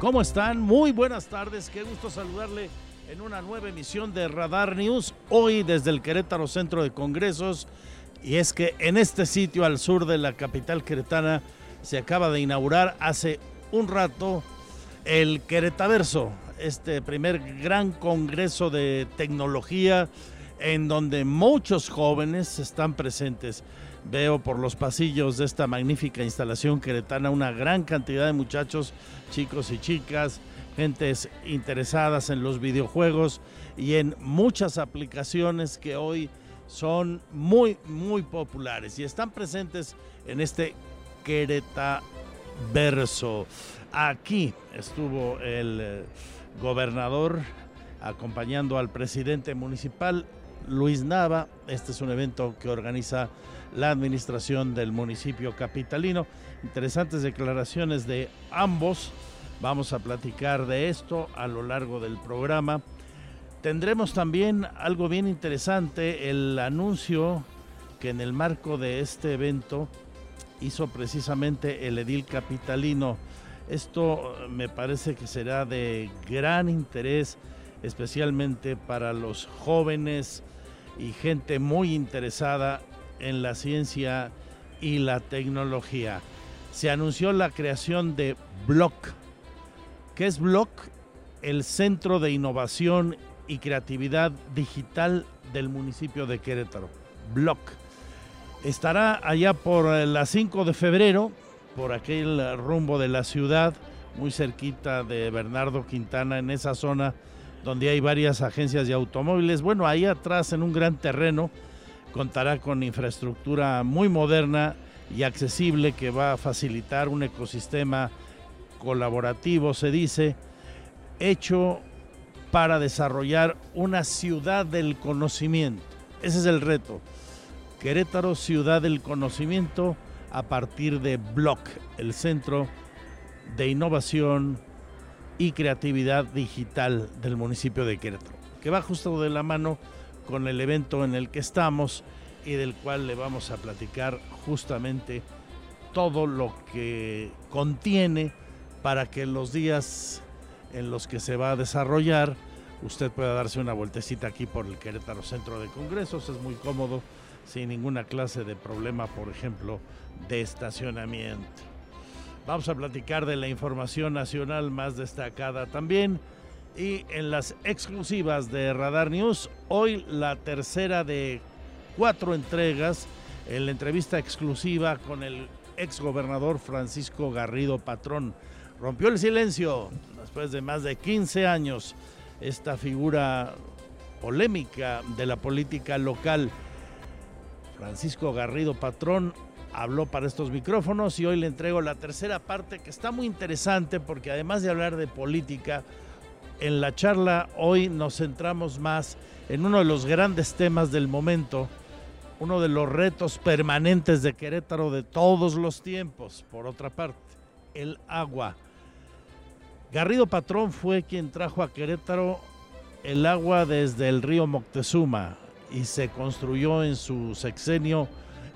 ¿Cómo están? Muy buenas tardes, qué gusto saludarle en una nueva emisión de Radar News, hoy desde el Querétaro Centro de Congresos. Y es que en este sitio al sur de la capital queretana se acaba de inaugurar hace un rato el Queretaverso, este primer gran congreso de tecnología en donde muchos jóvenes están presentes. Veo por los pasillos de esta magnífica instalación queretana una gran cantidad de muchachos, chicos y chicas, gentes interesadas en los videojuegos y en muchas aplicaciones que hoy son muy, muy populares y están presentes en este Queretaverso. Aquí estuvo el eh, gobernador acompañando al presidente municipal Luis Nava. Este es un evento que organiza la administración del municipio capitalino. Interesantes declaraciones de ambos. Vamos a platicar de esto a lo largo del programa. Tendremos también algo bien interesante, el anuncio que en el marco de este evento hizo precisamente el edil capitalino. Esto me parece que será de gran interés, especialmente para los jóvenes y gente muy interesada en la ciencia y la tecnología. Se anunció la creación de Block. ¿Qué es Block? El Centro de Innovación y Creatividad Digital del municipio de Querétaro. Block. Estará allá por las 5 de febrero, por aquel rumbo de la ciudad, muy cerquita de Bernardo Quintana, en esa zona donde hay varias agencias de automóviles. Bueno, ahí atrás, en un gran terreno, contará con infraestructura muy moderna y accesible que va a facilitar un ecosistema colaborativo, se dice, hecho para desarrollar una ciudad del conocimiento. Ese es el reto. Querétaro, ciudad del conocimiento, a partir de Block, el centro de innovación y creatividad digital del municipio de Querétaro, que va justo de la mano con el evento en el que estamos y del cual le vamos a platicar justamente todo lo que contiene para que en los días en los que se va a desarrollar usted pueda darse una vueltecita aquí por el Querétaro Centro de Congresos, es muy cómodo, sin ninguna clase de problema, por ejemplo, de estacionamiento. Vamos a platicar de la información nacional más destacada también y en las exclusivas de Radar News, hoy la tercera de cuatro entregas en la entrevista exclusiva con el exgobernador Francisco Garrido Patrón. Rompió el silencio después de más de 15 años esta figura polémica de la política local. Francisco Garrido Patrón habló para estos micrófonos y hoy le entrego la tercera parte que está muy interesante porque además de hablar de política, en la charla hoy nos centramos más en uno de los grandes temas del momento, uno de los retos permanentes de Querétaro de todos los tiempos, por otra parte, el agua. Garrido Patrón fue quien trajo a Querétaro el agua desde el río Moctezuma y se construyó en su sexenio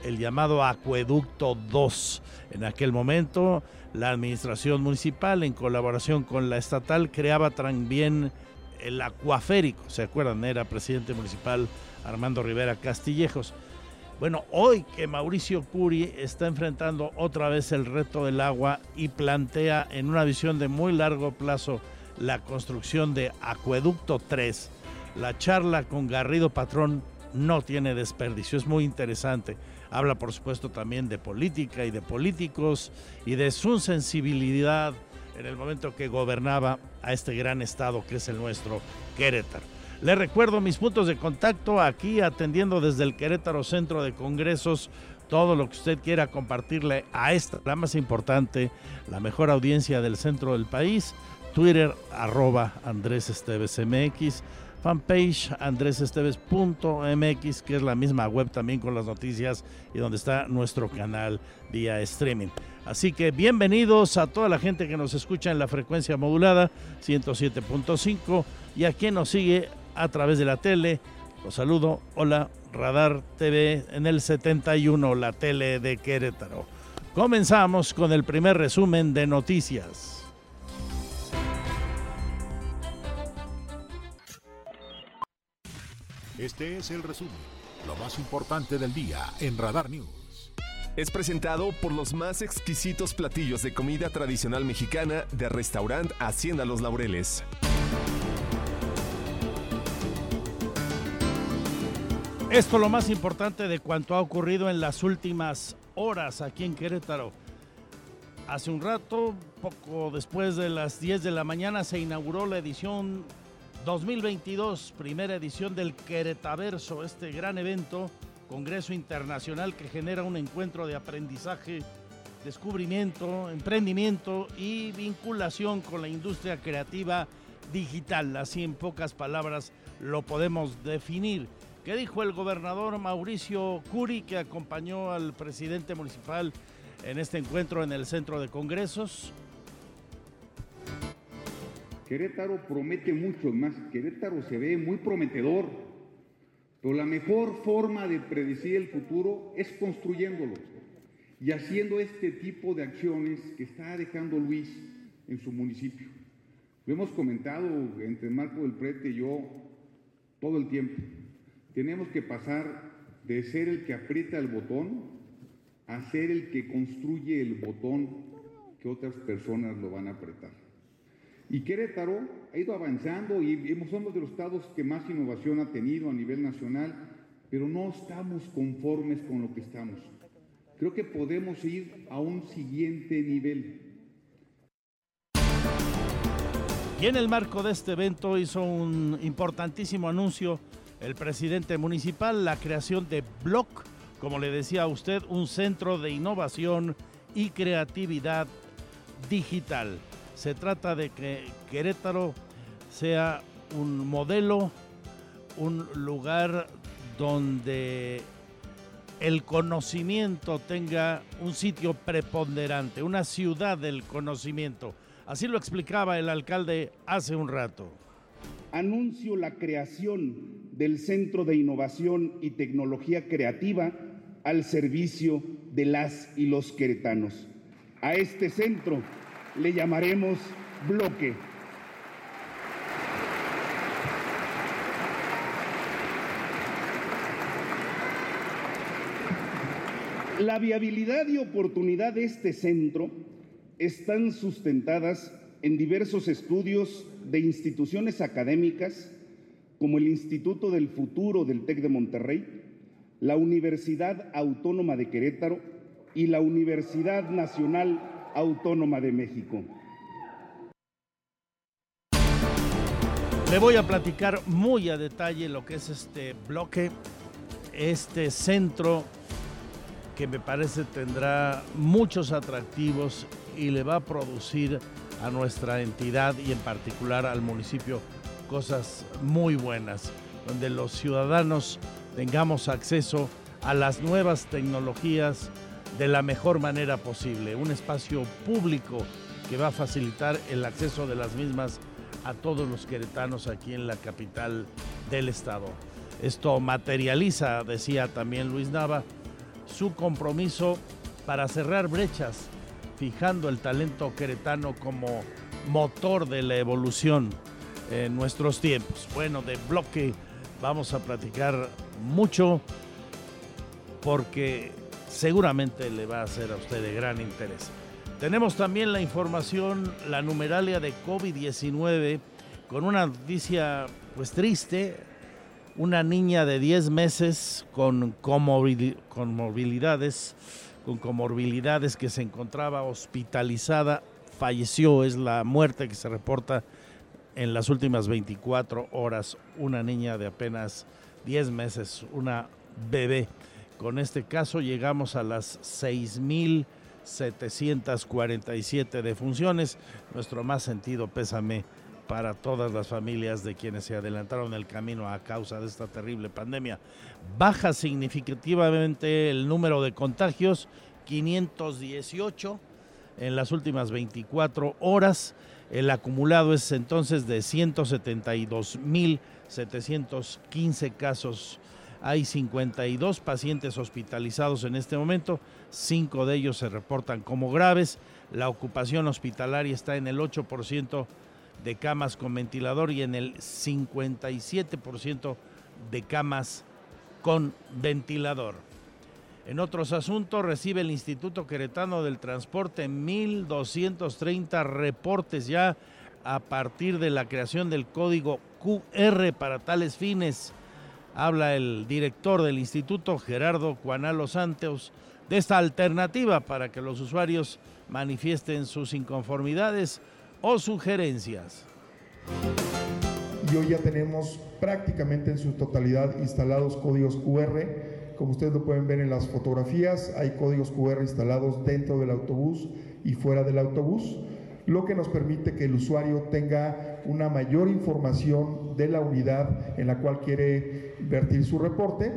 el llamado Acueducto 2. En aquel momento, la administración municipal, en colaboración con la estatal, creaba también el acuaférico. ¿Se acuerdan? Era presidente municipal Armando Rivera Castillejos. Bueno, hoy que Mauricio Curi está enfrentando otra vez el reto del agua y plantea en una visión de muy largo plazo la construcción de Acueducto 3, la charla con Garrido Patrón no tiene desperdicio, es muy interesante. Habla, por supuesto, también de política y de políticos y de su sensibilidad en el momento que gobernaba a este gran estado que es el nuestro, Querétaro. Le recuerdo mis puntos de contacto aquí atendiendo desde el Querétaro Centro de Congresos todo lo que usted quiera compartirle a esta, la más importante, la mejor audiencia del centro del país. Twitter arroba Andrés Esteves MX, fanpage andresesteves.mx, que es la misma web también con las noticias y donde está nuestro canal vía streaming. Así que bienvenidos a toda la gente que nos escucha en la frecuencia modulada 107.5 y a quien nos sigue a través de la tele. Los saludo. Hola, Radar TV en el 71, la tele de Querétaro. Comenzamos con el primer resumen de noticias. Este es el resumen, lo más importante del día en Radar News. Es presentado por los más exquisitos platillos de comida tradicional mexicana de restaurant Hacienda Los Laureles. Esto es lo más importante de cuanto ha ocurrido en las últimas horas aquí en Querétaro. Hace un rato, poco después de las 10 de la mañana, se inauguró la edición 2022, primera edición del Queretaverso, este gran evento, Congreso Internacional que genera un encuentro de aprendizaje, descubrimiento, emprendimiento y vinculación con la industria creativa digital. Así en pocas palabras lo podemos definir. ¿Qué dijo el gobernador Mauricio Curi, que acompañó al presidente municipal en este encuentro en el centro de congresos? Querétaro promete mucho más. Querétaro se ve muy prometedor. Pero la mejor forma de predecir el futuro es construyéndolo y haciendo este tipo de acciones que está dejando Luis en su municipio. Lo hemos comentado entre Marco del Prete y yo todo el tiempo. Tenemos que pasar de ser el que aprieta el botón a ser el que construye el botón que otras personas lo van a apretar. Y Querétaro ha ido avanzando y somos de los estados que más innovación ha tenido a nivel nacional, pero no estamos conformes con lo que estamos. Creo que podemos ir a un siguiente nivel. Y en el marco de este evento hizo un importantísimo anuncio el presidente municipal la creación de Block, como le decía a usted, un centro de innovación y creatividad digital. Se trata de que Querétaro sea un modelo, un lugar donde el conocimiento tenga un sitio preponderante, una ciudad del conocimiento. Así lo explicaba el alcalde hace un rato anuncio la creación del Centro de Innovación y Tecnología Creativa al servicio de las y los queretanos. A este centro le llamaremos bloque. La viabilidad y oportunidad de este centro están sustentadas en diversos estudios de instituciones académicas como el Instituto del Futuro del TEC de Monterrey, la Universidad Autónoma de Querétaro y la Universidad Nacional Autónoma de México. Le voy a platicar muy a detalle lo que es este bloque, este centro que me parece tendrá muchos atractivos y le va a producir a nuestra entidad y en particular al municipio cosas muy buenas, donde los ciudadanos tengamos acceso a las nuevas tecnologías de la mejor manera posible, un espacio público que va a facilitar el acceso de las mismas a todos los queretanos aquí en la capital del estado. Esto materializa, decía también Luis Nava, su compromiso para cerrar brechas fijando el talento queretano como motor de la evolución en nuestros tiempos. Bueno, de bloque vamos a platicar mucho porque seguramente le va a ser a usted de gran interés. Tenemos también la información, la numeralia de COVID-19 con una noticia pues triste, una niña de 10 meses con con comorbilidades que se encontraba hospitalizada falleció, es la muerte que se reporta en las últimas 24 horas. Una niña de apenas 10 meses, una bebé. Con este caso llegamos a las 6.747 defunciones. Nuestro más sentido pésame para todas las familias de quienes se adelantaron el camino a causa de esta terrible pandemia. Baja significativamente el número de contagios, 518 en las últimas 24 horas. El acumulado es entonces de 172.715 casos. Hay 52 pacientes hospitalizados en este momento, cinco de ellos se reportan como graves. La ocupación hospitalaria está en el 8% de camas con ventilador y en el 57% de camas con ventilador. En otros asuntos, recibe el Instituto Queretano del Transporte 1.230 reportes ya a partir de la creación del código QR para tales fines. Habla el director del instituto, Gerardo Cuanalo Santos, de esta alternativa para que los usuarios manifiesten sus inconformidades o sugerencias. Y hoy ya tenemos prácticamente en su totalidad instalados códigos QR. Como ustedes lo pueden ver en las fotografías, hay códigos QR instalados dentro del autobús y fuera del autobús, lo que nos permite que el usuario tenga una mayor información de la unidad en la cual quiere vertir su reporte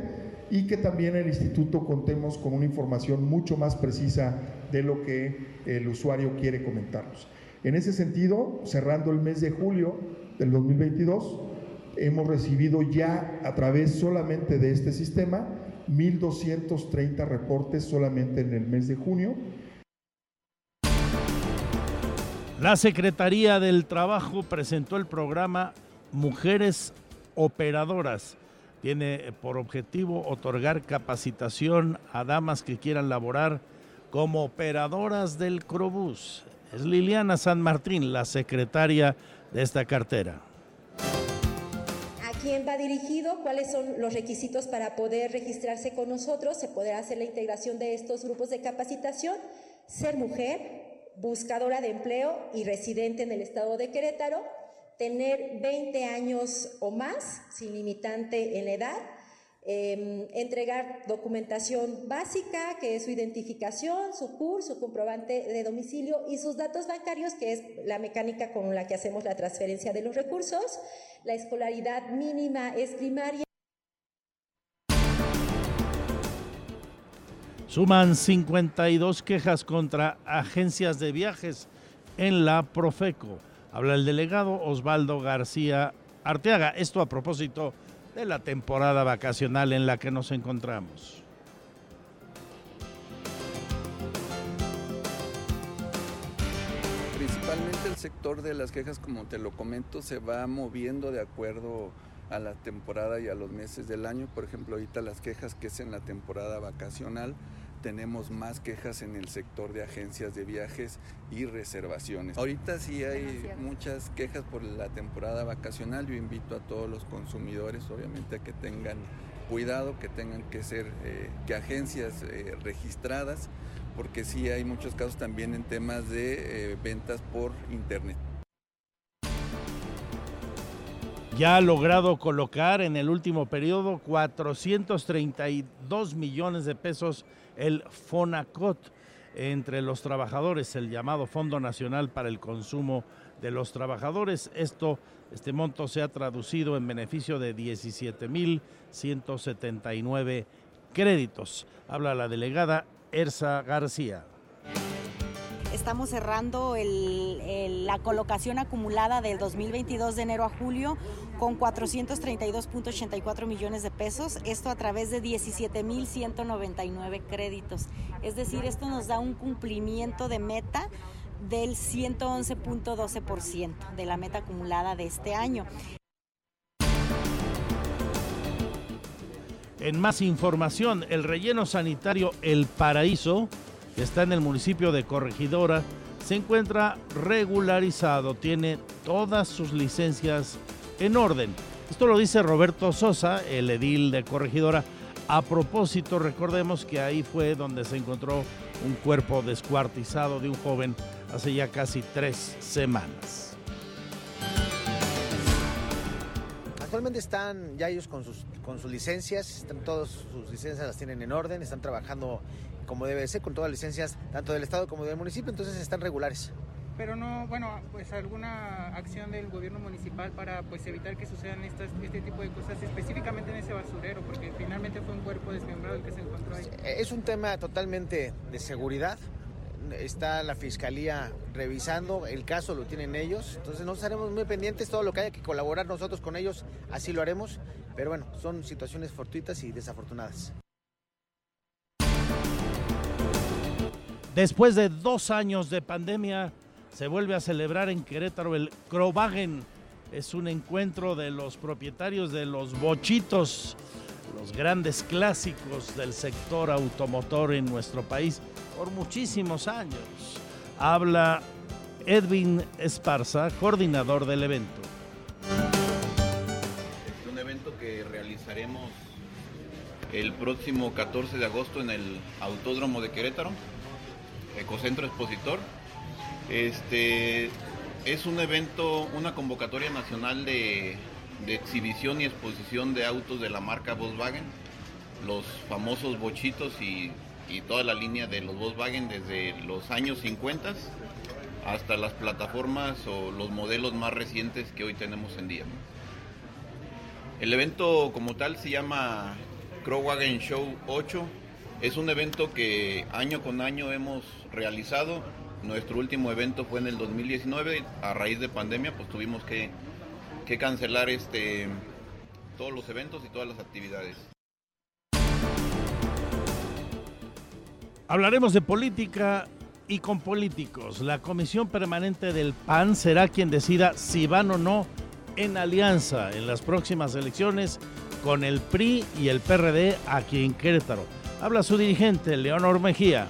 y que también el instituto contemos con una información mucho más precisa de lo que el usuario quiere comentarnos. En ese sentido, cerrando el mes de julio del 2022, hemos recibido ya a través solamente de este sistema 1.230 reportes solamente en el mes de junio. La Secretaría del Trabajo presentó el programa Mujeres Operadoras. Tiene por objetivo otorgar capacitación a damas que quieran laborar como operadoras del Crobús. Es Liliana San Martín, la secretaria de esta cartera. ¿A quién va dirigido? ¿Cuáles son los requisitos para poder registrarse con nosotros? Se podrá hacer la integración de estos grupos de capacitación. Ser mujer, buscadora de empleo y residente en el estado de Querétaro, tener 20 años o más, sin limitante en edad, Em, entregar documentación básica, que es su identificación, su CUR, su comprobante de domicilio y sus datos bancarios, que es la mecánica con la que hacemos la transferencia de los recursos. La escolaridad mínima es primaria. Suman 52 quejas contra agencias de viajes en la Profeco. Habla el delegado Osvaldo García Arteaga. Esto a propósito de la temporada vacacional en la que nos encontramos. Principalmente el sector de las quejas, como te lo comento, se va moviendo de acuerdo a la temporada y a los meses del año. Por ejemplo, ahorita las quejas que es en la temporada vacacional tenemos más quejas en el sector de agencias de viajes y reservaciones. Ahorita sí hay muchas quejas por la temporada vacacional. Yo invito a todos los consumidores, obviamente, a que tengan cuidado, que tengan que ser eh, que agencias eh, registradas, porque sí hay muchos casos también en temas de eh, ventas por internet. ya ha logrado colocar en el último periodo 432 millones de pesos el FONACOT entre los trabajadores, el llamado Fondo Nacional para el Consumo de los Trabajadores. Esto, este monto se ha traducido en beneficio de 17.179 créditos. Habla la delegada Ersa García. Estamos cerrando la colocación acumulada del 2022 de enero a julio con 432.84 millones de pesos, esto a través de 17.199 créditos. Es decir, esto nos da un cumplimiento de meta del 111.12% de la meta acumulada de este año. En más información, el relleno sanitario El Paraíso está en el municipio de Corregidora, se encuentra regularizado, tiene todas sus licencias en orden. Esto lo dice Roberto Sosa, el edil de Corregidora. A propósito, recordemos que ahí fue donde se encontró un cuerpo descuartizado de un joven hace ya casi tres semanas. Actualmente están ya ellos con sus, con sus licencias, están todas sus licencias las tienen en orden, están trabajando como debe ser, con todas las licencias tanto del Estado como del municipio, entonces están regulares. Pero no, bueno, pues alguna acción del gobierno municipal para pues evitar que sucedan estas, este tipo de cosas, específicamente en ese basurero, porque finalmente fue un cuerpo desmembrado el que se encontró ahí. Es un tema totalmente de seguridad, está la fiscalía revisando, el caso lo tienen ellos, entonces nos estaremos muy pendientes, todo lo que haya que colaborar nosotros con ellos, así lo haremos, pero bueno, son situaciones fortuitas y desafortunadas. Después de dos años de pandemia, se vuelve a celebrar en Querétaro el Crowagen. Es un encuentro de los propietarios de los bochitos, los grandes clásicos del sector automotor en nuestro país por muchísimos años. Habla Edwin Esparza, coordinador del evento. Es un evento que realizaremos el próximo 14 de agosto en el Autódromo de Querétaro, Ecocentro Expositor. Este es un evento, una convocatoria nacional de, exhibición y exposición de autos de la marca Volkswagen, los famosos bochitos y toda la línea de los Volkswagen desde los años 50 hasta las plataformas o los modelos más recientes que hoy tenemos en día. El evento como tal se llama Crowwagen Show 8. Es un evento que año con año hemos realizado. Nuestro último evento fue en el 2019. A raíz de pandemia pues tuvimos que, que cancelar este, todos los eventos y todas las actividades. Hablaremos de política y con políticos. La comisión permanente del PAN será quien decida si van o no en alianza en las próximas elecciones con el PRI y el PRD aquí en Querétaro. Habla su dirigente, Leonor Mejía.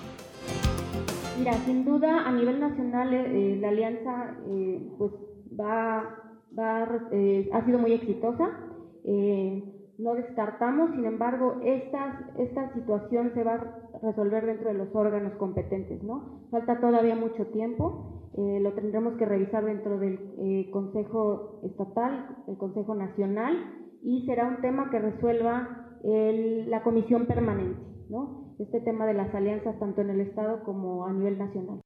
Mira, sin duda a nivel nacional eh, la alianza eh, pues va, eh, ha sido muy exitosa. Eh, no descartamos, sin embargo, esta, esta situación se va a resolver dentro de los órganos competentes, ¿no? Falta todavía mucho tiempo, eh, lo tendremos que revisar dentro del eh, Consejo Estatal, el Consejo Nacional, y será un tema que resuelva el, la Comisión Permanente, Este tema de las alianzas tanto en el Estado como a nivel nacional.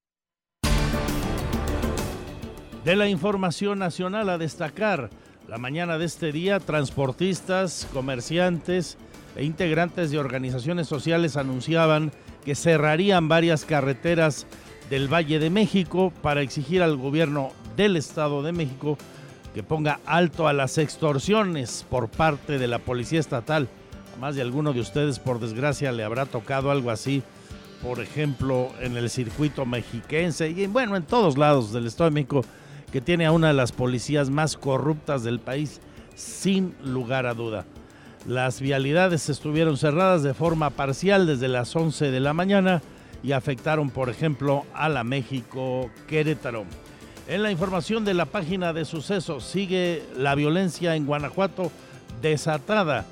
De la información nacional a destacar, la mañana de este día, transportistas, comerciantes e integrantes de organizaciones sociales anunciaban que cerrarían varias carreteras del Valle de México para exigir al gobierno del Estado de México que ponga alto a las extorsiones por parte de la Policía Estatal. Más de alguno de ustedes, por desgracia, le habrá tocado algo así, por ejemplo, en el circuito mexiquense y bueno, en todos lados del Estado de México que tiene a una de las policías más corruptas del país, sin lugar a duda. Las vialidades estuvieron cerradas de forma parcial desde las 11 de la mañana y afectaron, por ejemplo, a la México Querétaro. En la información de la página de sucesos sigue la violencia en Guanajuato desatada.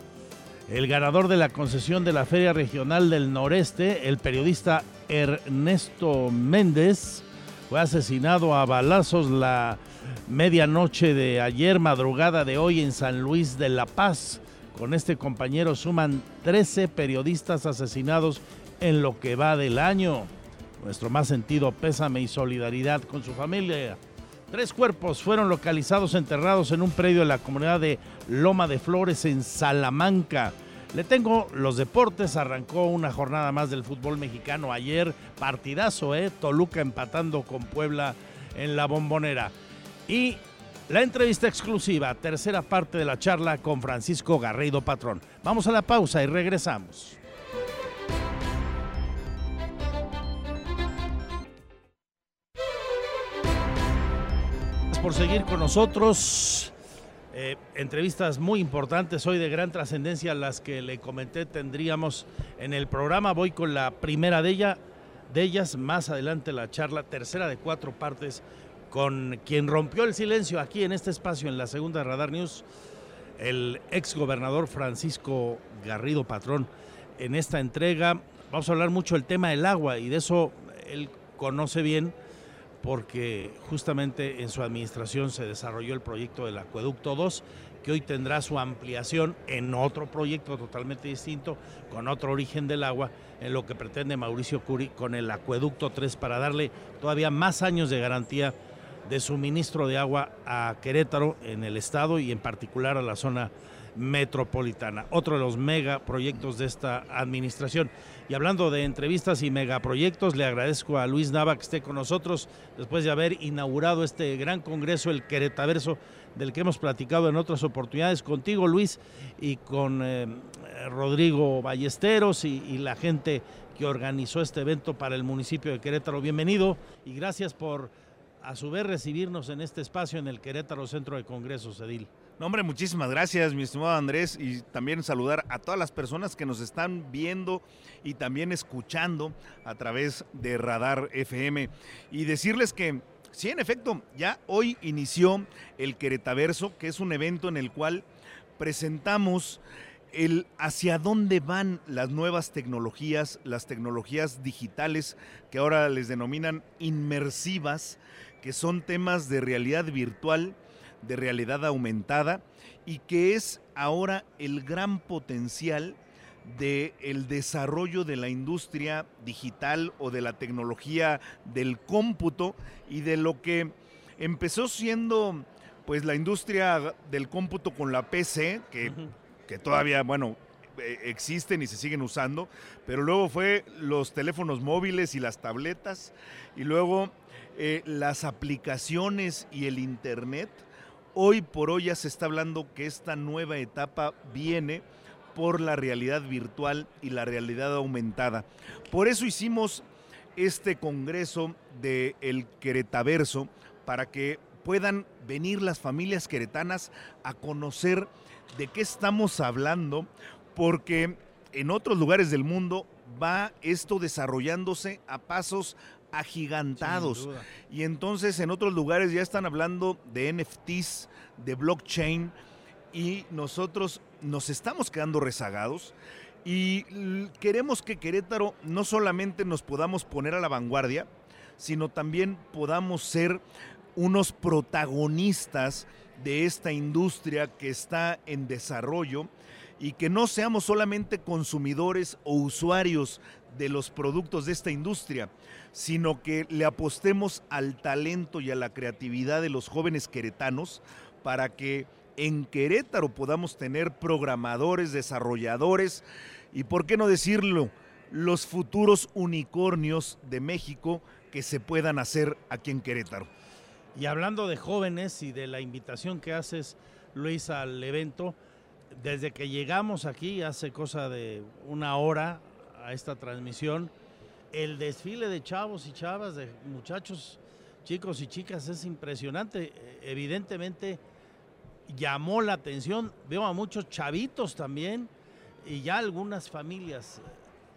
El ganador de la concesión de la Feria Regional del Noreste, el periodista Ernesto Méndez, fue asesinado a balazos la medianoche de ayer, madrugada de hoy en San Luis de la Paz. Con este compañero suman 13 periodistas asesinados en lo que va del año. Nuestro más sentido pésame y solidaridad con su familia. Tres cuerpos fueron localizados enterrados en un predio de la comunidad de Loma de Flores en Salamanca. Le tengo los deportes, arrancó una jornada más del fútbol mexicano ayer, partidazo, ¿eh? Toluca empatando con Puebla en la bombonera. Y la entrevista exclusiva, tercera parte de la charla con Francisco Garrido Patrón. Vamos a la pausa y regresamos. Por seguir con nosotros. Eh, entrevistas muy importantes hoy de gran trascendencia, las que le comenté tendríamos en el programa. Voy con la primera de, ella, de ellas, más adelante la charla, tercera de cuatro partes, con quien rompió el silencio aquí en este espacio, en la segunda Radar News, el ex gobernador Francisco Garrido Patrón. En esta entrega vamos a hablar mucho del tema del agua y de eso él conoce bien porque justamente en su administración se desarrolló el proyecto del Acueducto 2, que hoy tendrá su ampliación en otro proyecto totalmente distinto, con otro origen del agua, en lo que pretende Mauricio Curi con el Acueducto 3 para darle todavía más años de garantía de suministro de agua a Querétaro en el estado y en particular a la zona metropolitana, otro de los megaproyectos de esta administración. Y hablando de entrevistas y megaproyectos, le agradezco a Luis Nava que esté con nosotros después de haber inaugurado este gran congreso, el Queretaverso, del que hemos platicado en otras oportunidades contigo, Luis, y con eh, Rodrigo Ballesteros y, y la gente que organizó este evento para el municipio de Querétaro. Bienvenido y gracias por a su vez recibirnos en este espacio en el Querétaro Centro de Congresos, Edil. No, hombre, muchísimas gracias, mi estimado Andrés, y también saludar a todas las personas que nos están viendo y también escuchando a través de Radar FM. Y decirles que, sí, en efecto, ya hoy inició el Queretaverso, que es un evento en el cual presentamos el hacia dónde van las nuevas tecnologías, las tecnologías digitales que ahora les denominan inmersivas, que son temas de realidad virtual de realidad aumentada y que es ahora el gran potencial del el desarrollo de la industria digital o de la tecnología del cómputo y de lo que empezó siendo pues la industria del cómputo con la PC, que, que todavía, bueno, e, existen y se siguen usando, pero luego fue los teléfonos móviles y las tabletas, y luego eh, las aplicaciones y el Internet, Hoy por hoy ya se está hablando que esta nueva etapa viene por la realidad virtual y la realidad aumentada. Por eso hicimos este congreso del el Queretaverso para que puedan venir las familias queretanas a conocer de qué estamos hablando, porque en otros lugares del mundo va esto desarrollándose a pasos agigantados. Y entonces en otros lugares ya están hablando de NFTs, de blockchain, y nosotros nos estamos quedando rezagados. Y queremos que Querétaro no solamente nos podamos poner a la vanguardia, sino también podamos ser unos protagonistas de esta industria que está en desarrollo y que no seamos solamente consumidores o usuarios de los productos de esta industria, sino que le apostemos al talento y a la creatividad de los jóvenes queretanos para que en Querétaro podamos tener programadores, desarrolladores y, por qué no decirlo, los futuros unicornios de México que se puedan hacer aquí en Querétaro. Y hablando de jóvenes y de la invitación que haces, Luis, al evento, desde que llegamos aquí hace cosa de una hora a esta transmisión, el desfile de chavos y chavas, de muchachos, chicos y chicas es impresionante. Evidentemente llamó la atención, veo a muchos chavitos también y ya algunas familias.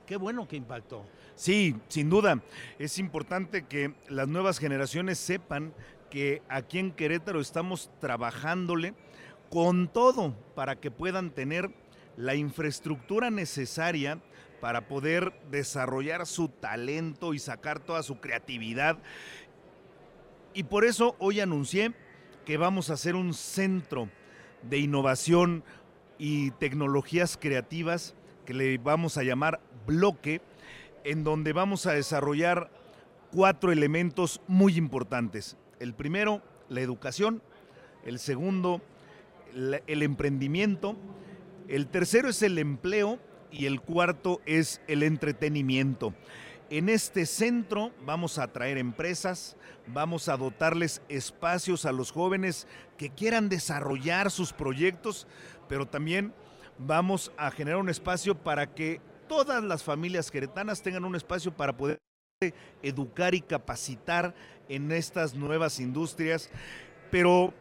Qué bueno que impactó. Sí, sin duda. Es importante que las nuevas generaciones sepan que aquí en Querétaro estamos trabajándole con todo para que puedan tener la infraestructura necesaria para poder desarrollar su talento y sacar toda su creatividad. Y por eso hoy anuncié que vamos a hacer un centro de innovación y tecnologías creativas que le vamos a llamar bloque, en donde vamos a desarrollar cuatro elementos muy importantes. El primero, la educación. El segundo, el emprendimiento. El tercero es el empleo y el cuarto es el entretenimiento. En este centro vamos a traer empresas, vamos a dotarles espacios a los jóvenes que quieran desarrollar sus proyectos, pero también vamos a generar un espacio para que todas las familias queretanas tengan un espacio para poder educar y capacitar en estas nuevas industrias, pero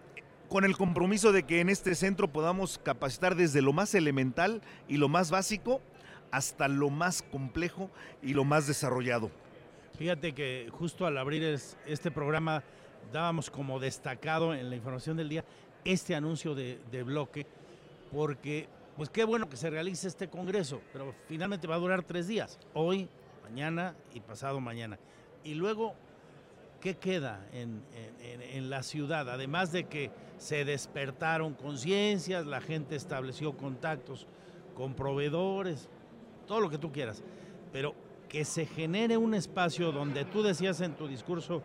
con el compromiso de que en este centro podamos capacitar desde lo más elemental y lo más básico hasta lo más complejo y lo más desarrollado. Fíjate que justo al abrir este programa dábamos como destacado en la información del día este anuncio de, bloque, porque pues qué bueno que se realice este congreso, pero finalmente va a durar tres días, hoy, mañana y pasado mañana. Y luego ¿qué queda en, la ciudad? Además de que se despertaron conciencias, la gente estableció contactos con proveedores, todo lo que tú quieras, pero que se genere un espacio donde tú decías en tu discurso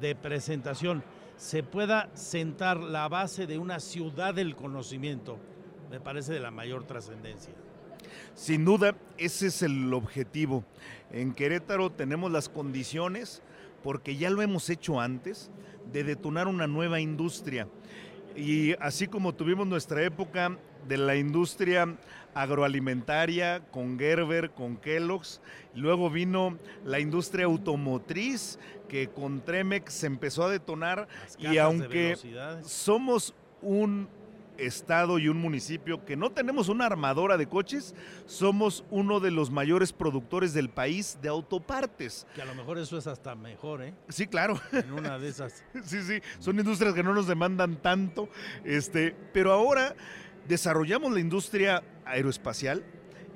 de presentación, se pueda sentar la base de una ciudad del conocimiento, me parece de la mayor trascendencia. Sin duda, ese es el objetivo. En Querétaro tenemos las condiciones, porque ya lo hemos hecho antes, de detonar una nueva industria. Y así como tuvimos nuestra época de la industria agroalimentaria con Gerber, con Kellogg's, luego vino la industria automotriz que con Tremex se empezó a detonar y aunque somos un estado y un municipio que no tenemos una armadora de coches, somos uno de los mayores productores del país de autopartes. Que a lo mejor eso es hasta mejor, ¿eh? Sí, claro. En una de esas. Sí, sí, son industrias que no nos demandan tanto, este, pero ahora desarrollamos la industria aeroespacial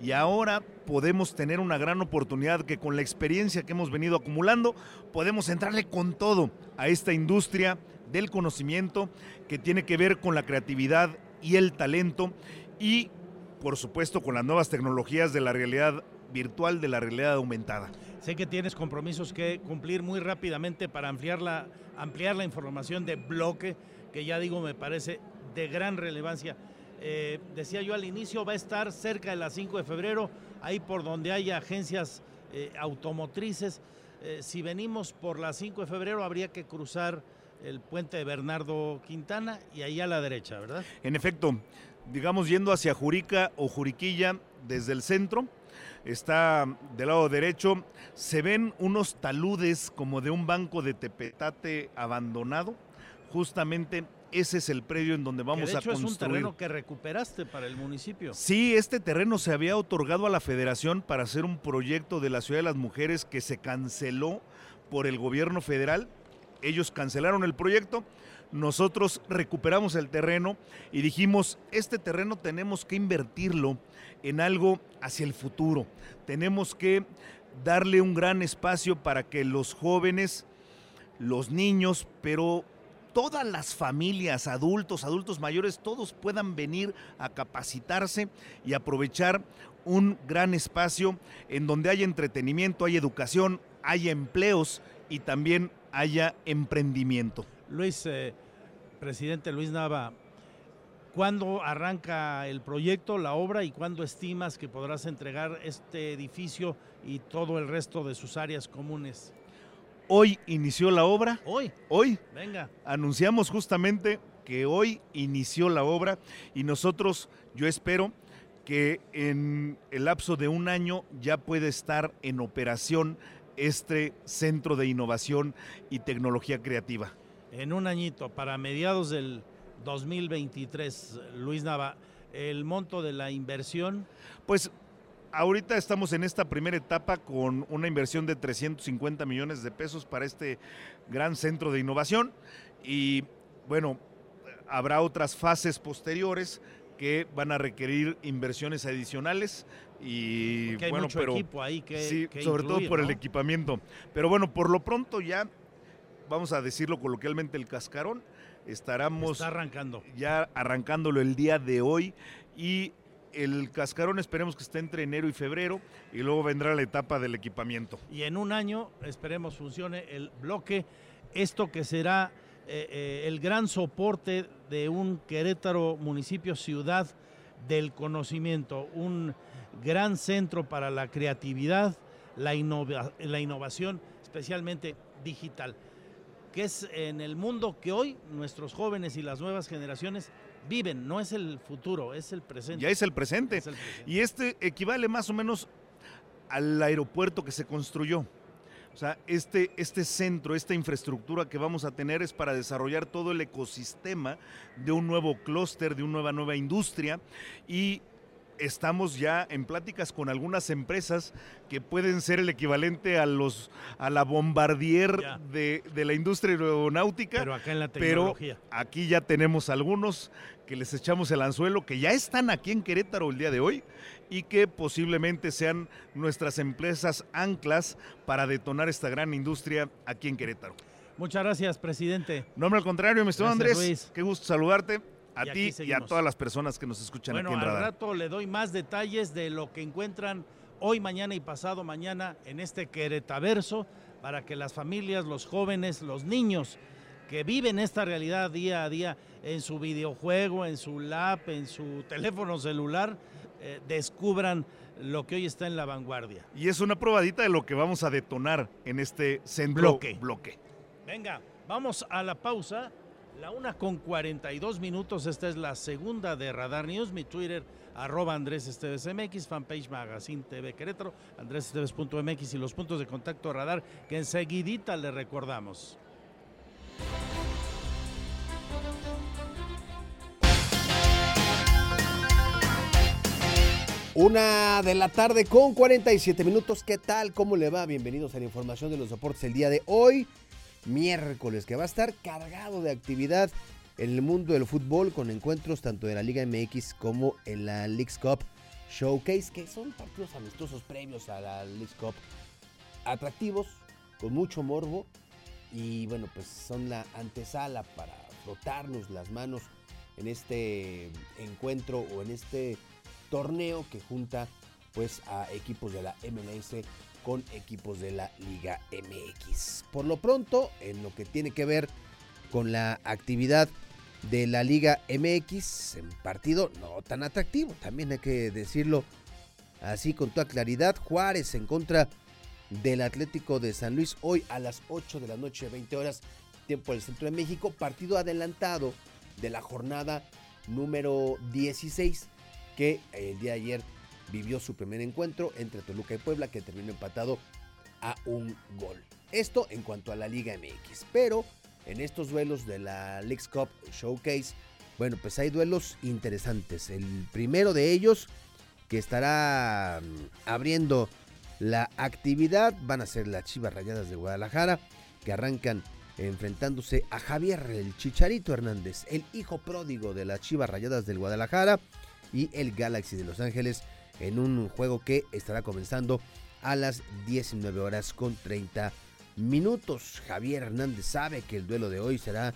y ahora podemos tener una gran oportunidad que con la experiencia que hemos venido acumulando podemos entrarle con todo a esta industria del conocimiento que tiene que ver con la creatividad y el talento y por supuesto con las nuevas tecnologías de la realidad virtual, de la realidad aumentada. Sé que tienes compromisos que cumplir muy rápidamente para ampliar la, ampliar la información de bloque, que ya digo me parece de gran relevancia. Eh, decía yo al inicio, va a estar cerca de las 5 de febrero, ahí por donde haya agencias eh, automotrices. Eh, si venimos por las 5 de febrero, habría que cruzar el puente de Bernardo Quintana y ahí a la derecha, ¿verdad? En efecto, digamos yendo hacia Jurica o Juriquilla desde el centro, está del lado derecho, se ven unos taludes como de un banco de tepetate abandonado. Justamente ese es el predio en donde Que vamos a hecho es un construir. terreno que recuperaste para el municipio. Sí, este terreno se había otorgado a la federación para hacer un proyecto de la Ciudad de las Mujeres que se canceló por el gobierno federal. Ellos cancelaron el proyecto, nosotros recuperamos el terreno y dijimos, este terreno tenemos que invertirlo en algo hacia el futuro. Tenemos que darle un gran espacio para que los jóvenes, los niños, pero todas las familias, adultos, adultos mayores, todos puedan venir a capacitarse y aprovechar un gran espacio en donde haya entretenimiento, hay educación, haya empleos y también haya emprendimiento. Luis, eh, presidente Luis Nava, ¿cuándo arranca el proyecto, la obra y cuándo estimas que podrás entregar este edificio y todo el resto de sus áreas comunes? Hoy inició la obra. Hoy. Hoy. Venga. Anunciamos justamente que hoy inició la obra y nosotros, yo espero que en el lapso de un año ya puede estar en operación este centro de innovación y tecnología creativa. En un añito, para mediados del 2023, Luis Nava, el monto de la inversión. Pues ahorita estamos en esta primera etapa con una inversión de 350 millones de pesos para este gran centro de innovación y bueno, habrá otras fases posteriores que van a requerir inversiones adicionales y Porque hay bueno, mucho pero equipo ahí que- sí, que sobre incluir, todo por el equipamiento. Pero bueno, por lo pronto ya vamos a decirlo coloquialmente el cascarón estaremos Está arrancando. ya arrancándolo el día de hoy y el cascarón esperemos que esté entre enero y febrero y luego vendrá la etapa del equipamiento. Y en un año esperemos funcione el bloque, esto que será eh, eh, el gran soporte de un Querétaro municipio ciudad del conocimiento, un gran centro para la creatividad, la, innova- la innovación, especialmente digital, que es en el mundo que hoy nuestros jóvenes y las nuevas generaciones viven, no es el futuro, es el presente. Ya es el presente. Es el presente. Y este equivale más o menos al aeropuerto que se construyó. O sea, este, este centro, esta infraestructura que vamos a tener es para desarrollar todo el ecosistema de un nuevo clúster, de una nueva, nueva industria y estamos ya en pláticas con algunas empresas que pueden ser el equivalente a los a la bombardier de, de la industria aeronáutica. Pero acá en la pero tecnología. aquí ya tenemos algunos que les echamos el anzuelo, que ya están aquí en Querétaro el día de hoy y que posiblemente sean nuestras empresas anclas para detonar esta gran industria aquí en Querétaro. Muchas gracias, presidente. No, al contrario, mi estimado Andrés. Luis. Qué gusto saludarte a ti y a todas las personas que nos escuchan Bueno, aquí en al Radar. rato le doy más detalles de lo que encuentran hoy, mañana y pasado mañana en este Queretaverso para que las familias, los jóvenes, los niños que viven esta realidad día a día en su videojuego, en su lap, en su teléfono celular, eh, descubran lo que hoy está en la vanguardia. Y es una probadita de lo que vamos a detonar en este centro Bloque. bloque. Venga, vamos a la pausa. La una con 42 minutos. Esta es la segunda de Radar News. Mi Twitter, arroba Andrés Esteves MX, fanpage Magazine TV Querétaro, andresesteves.mx y los puntos de contacto Radar que enseguidita le recordamos. Una de la tarde con 47 minutos. ¿Qué tal? ¿Cómo le va? Bienvenidos a la información de los deportes el día de hoy, miércoles, que va a estar cargado de actividad en el mundo del fútbol con encuentros tanto de la Liga MX como en la Leagues Cup Showcase, que son partidos amistosos previos a la Leagues Cup. Atractivos, con mucho morbo y bueno, pues son la antesala para frotarnos las manos en este encuentro o en este torneo que junta pues a equipos de la MLS con equipos de la Liga MX. Por lo pronto, en lo que tiene que ver con la actividad de la Liga MX, en partido no tan atractivo, también hay que decirlo así con toda claridad, Juárez en contra del Atlético de San Luis hoy a las 8 de la noche, 20 horas, tiempo del centro de México, partido adelantado de la jornada número 16 que el día de ayer vivió su primer encuentro entre Toluca y Puebla que terminó empatado a un gol. Esto en cuanto a la Liga MX, pero en estos duelos de la Leagues Cup Showcase, bueno, pues hay duelos interesantes. El primero de ellos que estará mm, abriendo la actividad van a ser las Chivas Rayadas de Guadalajara que arrancan enfrentándose a Javier el Chicharito Hernández, el hijo pródigo de las Chivas Rayadas del Guadalajara y el Galaxy de Los Ángeles en un juego que estará comenzando a las 19 horas con 30 minutos. Javier Hernández sabe que el duelo de hoy será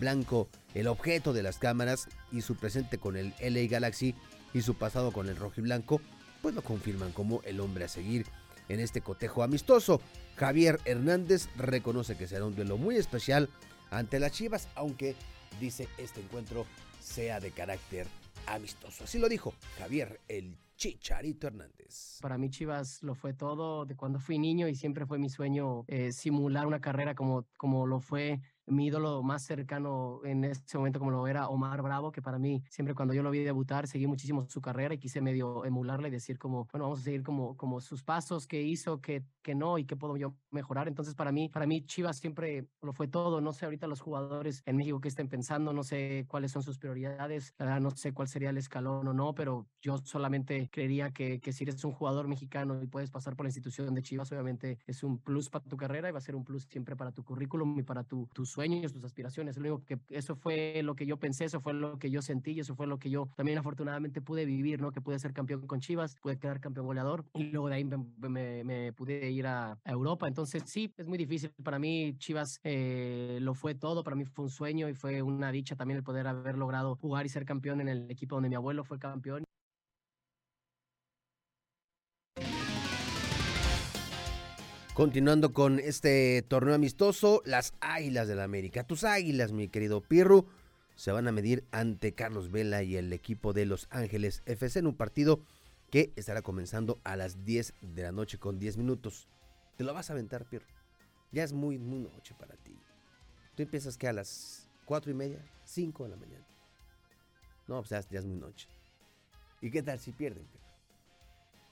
blanco, el objeto de las cámaras y su presente con el LA Galaxy y su pasado con el rojo y blanco, pues lo confirman como el hombre a seguir en este cotejo amistoso. Javier Hernández reconoce que será un duelo muy especial ante las Chivas, aunque dice este encuentro sea de carácter amistoso. Así lo dijo Javier el Chicharito Hernández. Para mí Chivas lo fue todo de cuando fui niño y siempre fue mi sueño eh, simular una carrera como, como lo fue mi ídolo más cercano en ese momento como lo era Omar Bravo, que para mí siempre cuando yo lo vi debutar seguí muchísimo su carrera y quise medio emularla y decir como, bueno, vamos a seguir como, como sus pasos, qué hizo, qué, qué no y qué puedo yo mejorar. Entonces para mí, para mí Chivas siempre lo fue todo. No sé ahorita los jugadores en México que estén pensando, no sé cuáles son sus prioridades, no sé cuál sería el escalón o no, pero yo solamente creería que, si eres un jugador mexicano y puedes pasar por la institución de Chivas, obviamente es un plus para tu carrera y va a ser un plus siempre para tu currículum y para tu, tus sueños, tus aspiraciones. Lo único que eso fue lo que yo pensé, eso fue lo que yo sentí y eso fue lo que yo también afortunadamente pude vivir, ¿no? Que pude ser campeón con Chivas, pude quedar campeón goleador y luego de ahí me pude ir a, a, Europa. Entonces sí, es muy difícil. Para mí Chivas eh, lo fue todo, para mí fue un sueño y fue una dicha también el poder haber logrado jugar y ser campeón en el equipo donde mi abuelo fue campeón. Continuando con este torneo amistoso, las Águilas del la América. Tus Águilas, mi querido Pirru, se van a medir ante Carlos Vela y el equipo de Los Ángeles FC en un partido que estará comenzando a las 10 de la noche con 10 minutos. Te lo vas a aventar, Pirru. Ya es muy, muy noche para ti. Tú empiezas que a las 4 y media, 5 de la mañana. No, pues ya, ya es muy noche. ¿Y qué tal si pierden, Pirru?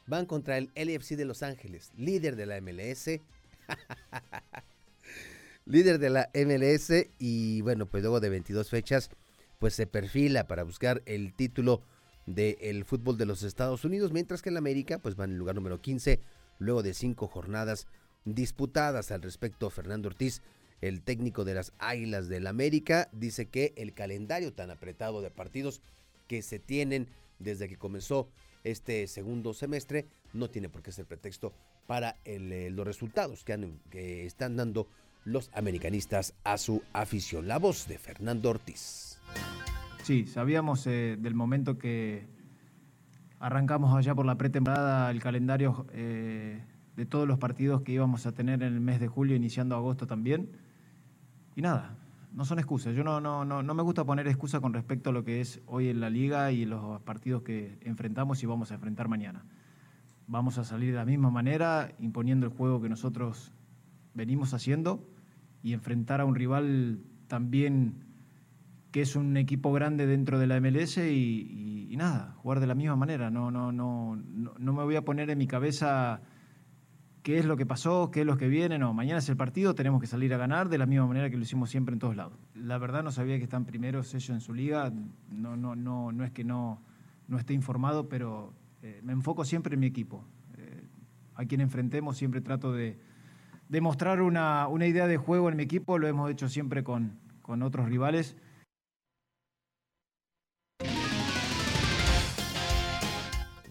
van contra el LFC de Los Ángeles, líder de la MLS. líder de la MLS y bueno, pues luego de 22 fechas, pues se perfila para buscar el título del fútbol de los Estados Unidos, mientras que en América pues va en el lugar número 15, luego de cinco jornadas disputadas al respecto. Fernando Ortiz, el técnico de las Águilas del América, dice que el calendario tan apretado de partidos que se tienen desde que comenzó este segundo semestre no tiene por qué ser pretexto para eh, los resultados que, están dando los americanistas a su afición. La voz de Fernando Ortiz. Sí, sabíamos eh, del momento que arrancamos allá por la pretemporada el calendario eh, de todos los partidos que íbamos a tener en el mes de julio, iniciando agosto también. Y nada, no son excusas. Yo no, no, no, no me gusta poner excusa con respecto a lo que es hoy en la liga y los partidos que enfrentamos y vamos a enfrentar mañana. Vamos a salir de la misma manera, imponiendo el juego que nosotros venimos haciendo y enfrentar a un rival también que es un equipo grande dentro de la MLS y, nada, jugar de la misma manera. No, no, no, no, no me voy a poner en mi cabeza qué es lo que pasó, qué es lo que viene. No, mañana es el partido, tenemos que salir a ganar de la misma manera que lo hicimos siempre en todos lados. La verdad no sabía que están primeros ellos en su liga. No, no, no, no es que no, no esté informado, pero eh, me enfoco siempre en mi equipo. Eh, a quien enfrentemos siempre trato de, de mostrar una, una, idea de juego en mi equipo. Lo hemos hecho siempre con, con otros rivales.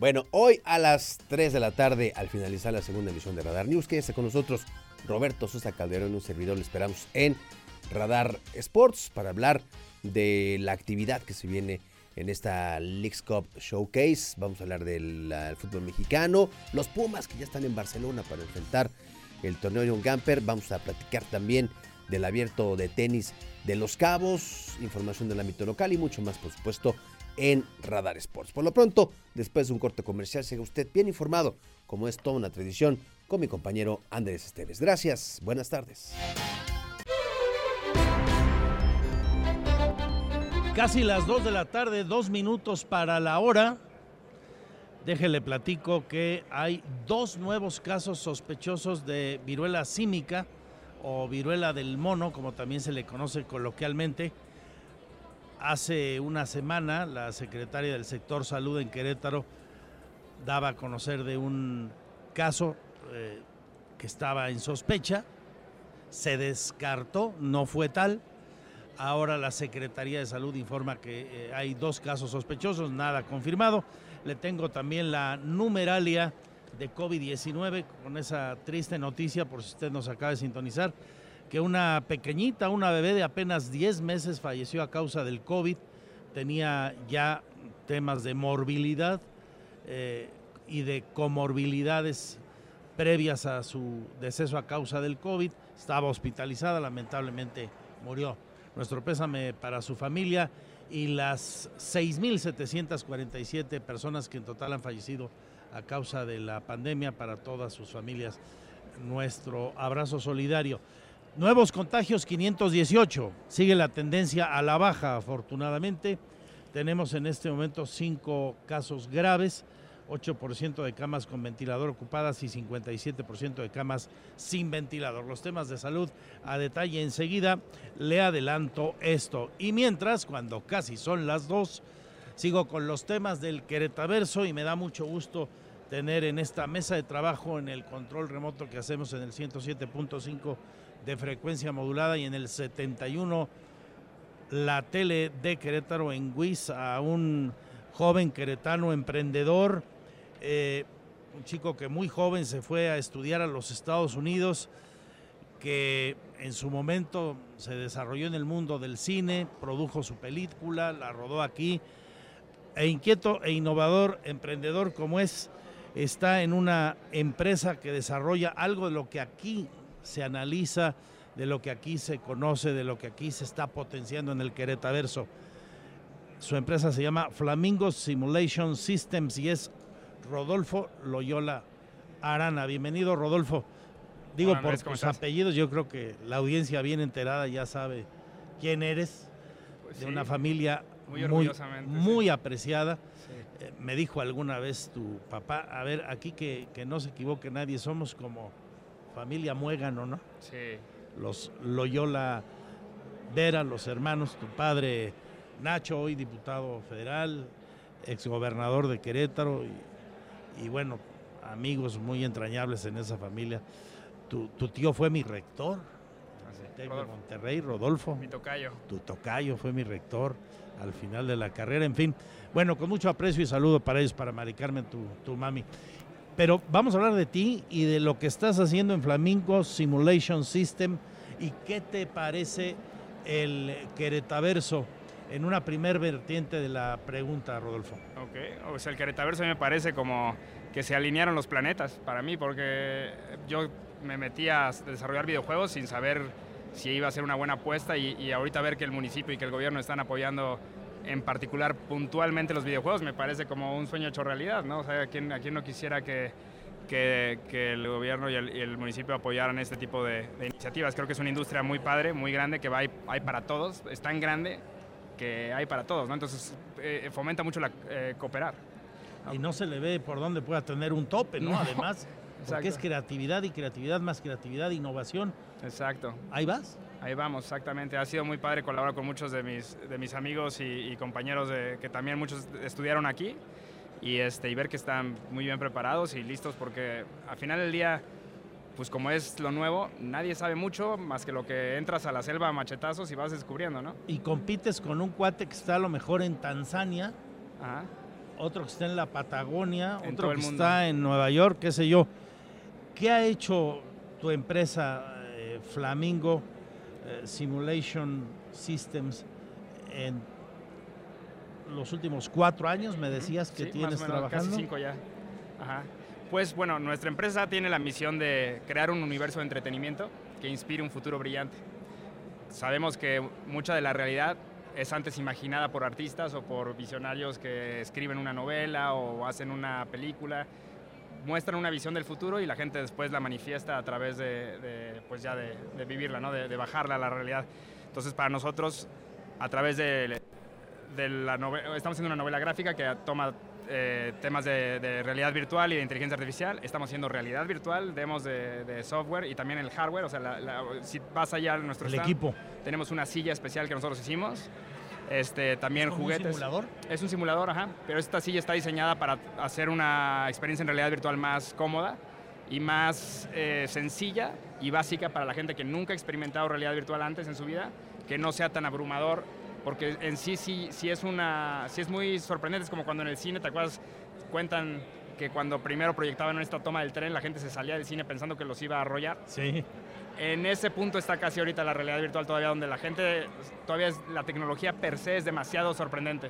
Bueno, hoy a las 3 de la tarde, al finalizar la segunda emisión de Radar News, quédese con nosotros Roberto Sosa Calderón, un servidor, le esperamos en Radar Sports para hablar de la actividad que se viene en esta Leagues Cup Showcase. Vamos a hablar del uh, fútbol mexicano, los Pumas que ya están en Barcelona para enfrentar el torneo John Gamper. Vamos a platicar también del abierto de tenis de Los Cabos, información del ámbito local y mucho más, por supuesto, en Radar Sports. Por lo pronto, después de un corte comercial, siga usted bien informado, como es toda una tradición, con mi compañero Andrés Esteves. Gracias, buenas tardes. Casi las 2 de la tarde, dos minutos para la hora. Déjele platico que hay dos nuevos casos sospechosos de viruela símica o viruela del mono, como también se le conoce coloquialmente. Hace una semana la secretaria del sector salud en Querétaro daba a conocer de un caso eh, que estaba en sospecha, se descartó, no fue tal. Ahora la Secretaría de Salud informa que eh, hay dos casos sospechosos, nada confirmado. Le tengo también la numeralia de COVID-19 con esa triste noticia, por si usted nos acaba de sintonizar que una pequeñita, una bebé de apenas 10 meses falleció a causa del COVID, tenía ya temas de morbilidad eh, y de comorbilidades previas a su deceso a causa del COVID, estaba hospitalizada, lamentablemente murió. Nuestro pésame para su familia y las 6.747 personas que en total han fallecido a causa de la pandemia para todas sus familias. Nuestro abrazo solidario. Nuevos contagios 518. Sigue la tendencia a la baja, afortunadamente. Tenemos en este momento cinco casos graves, 8% de camas con ventilador ocupadas y 57% de camas sin ventilador. Los temas de salud a detalle enseguida. Le adelanto esto. Y mientras, cuando casi son las dos, sigo con los temas del Queretaverso y me da mucho gusto tener en esta mesa de trabajo en el control remoto que hacemos en el 107.5 de frecuencia modulada y en el 71 la tele de Querétaro en WIS a un joven queretano emprendedor, eh, un chico que muy joven se fue a estudiar a los Estados Unidos, que en su momento se desarrolló en el mundo del cine, produjo su película, la rodó aquí, e inquieto e innovador emprendedor como es, está en una empresa que desarrolla algo de lo que aquí se analiza, de lo que aquí se conoce, de lo que aquí se está potenciando en el Queretaverso. Su empresa se llama Flamingo Simulation Systems y es Rodolfo Loyola Arana. Bienvenido, Rodolfo. Digo, Hola, por Andrés, ¿cómo tus estás? apellidos, yo creo que la audiencia bien enterada ya sabe quién eres, Pues de sí, una familia muy muy, orgullosamente, muy apreciada. Eh, me dijo alguna vez tu papá, a ver, aquí que, que no se equivoque nadie, somos como familia muégano, ¿no? Sí. Los Loyola Vera, los hermanos, tu padre Nacho, hoy diputado federal, exgobernador de Querétaro y, y bueno, amigos muy entrañables en esa familia. Tu, tu tío fue mi rector, Tec de. Monterrey, Rodolfo. Mi tocayo. Tu tocayo fue mi rector al final de la carrera, en fin. Bueno, con mucho aprecio y saludo para ellos, para Mari Carmen, tu, tu mami. Pero vamos a hablar de ti y de lo que estás haciendo en Flamingo Simulation System ¿Y qué te parece el Queretaverso? En una primer vertiente de la pregunta, Rodolfo. Ok, o sea, el Queretaverso me parece como que se alinearon los planetas para mí, porque yo me metí a desarrollar videojuegos sin saber si iba a ser una buena apuesta y ahorita ver que el municipio y que el gobierno están apoyando en particular puntualmente los videojuegos me parece como un sueño hecho realidad, ¿no? O sea, ¿a quién, a quién no quisiera que, que, que el gobierno y el, y el, municipio apoyaran este tipo de, de, iniciativas? Creo que es una industria muy padre, muy grande, que va, hay, hay para todos, es tan grande que hay para todos, ¿no? Entonces eh, fomenta mucho la, eh, cooperar. Y no se le ve por dónde pueda tener un tope, ¿no? no. Además, porque es creatividad y creatividad más creatividad, innovación. Exacto. ¿Ahí vas? Ahí vamos, exactamente. Ha sido muy padre colaborar con muchos de mis, de mis amigos y, y compañeros de, que también muchos estudiaron aquí y, este, y ver que están muy bien preparados y listos porque al final del día, pues como es lo nuevo, nadie sabe mucho más que lo que entras a la selva a machetazos y vas descubriendo, ¿no? Y compites con un cuate que está a lo mejor en Tanzania, Ajá. otro que está en la Patagonia, en otro que está en Nueva York, qué sé yo. ¿Qué ha hecho tu empresa eh, Flamingo? Eh, simulation Systems en los últimos cuatro años, me decías que sí, tienes más o menos, trabajando. Casi cinco ya. Ajá. Pues bueno, nuestra empresa tiene la misión de crear un universo de entretenimiento que inspire un futuro brillante. Sabemos que mucha de la realidad es antes imaginada por artistas o por visionarios que escriben una novela o hacen una película muestran una visión del futuro y la gente después la manifiesta a través de, de pues ya de, de vivirla, ¿no? De, de, bajarla a la realidad. Entonces, para nosotros, a través de, la novela, estamos haciendo una novela gráfica que toma eh, temas de, realidad virtual y de inteligencia artificial. Estamos haciendo realidad virtual, demos de, software y también el hardware. O sea, la, la, si vas allá a nuestro el stand, equipo. tenemos una silla especial que nosotros hicimos. Este, también ¿Es juguetes. un simulador? Es un simulador, ajá. Pero esta silla está diseñada para hacer una experiencia en realidad virtual más cómoda y más eh, sencilla y básica para la gente que nunca ha experimentado realidad virtual antes en su vida, que no sea tan abrumador, porque en sí sí, sí, es, una, sí es muy sorprendente, es como cuando en el cine, ¿te acuerdas? Cuentan que cuando primero proyectaban esta toma del tren, la gente se salía del cine pensando que los iba a arrollar. Sí en ese punto está casi ahorita la realidad virtual todavía, donde la gente, todavía es, la tecnología per se es demasiado sorprendente.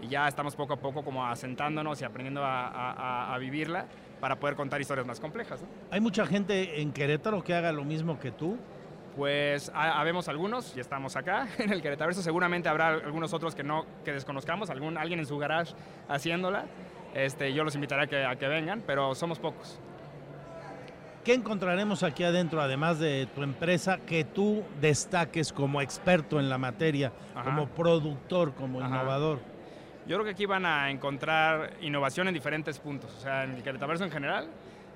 Y ya estamos poco a poco como asentándonos y aprendiendo a, a, a vivirla para poder contar historias más complejas. ¿no? ¿Hay mucha gente en Querétaro que haga lo mismo que tú? Pues habemos algunos y estamos acá en el Querétaro. Seguramente habrá algunos otros que no que desconozcamos, algún, alguien en su garage haciéndola. Este, yo los invitaré a que, a que vengan, pero somos pocos. ¿Qué encontraremos aquí adentro, además de tu empresa, que tú destaques como experto en la materia, Ajá. como productor, como Ajá. innovador? Yo creo que aquí van a encontrar innovación en diferentes puntos. O sea, en el Queretaverso en general,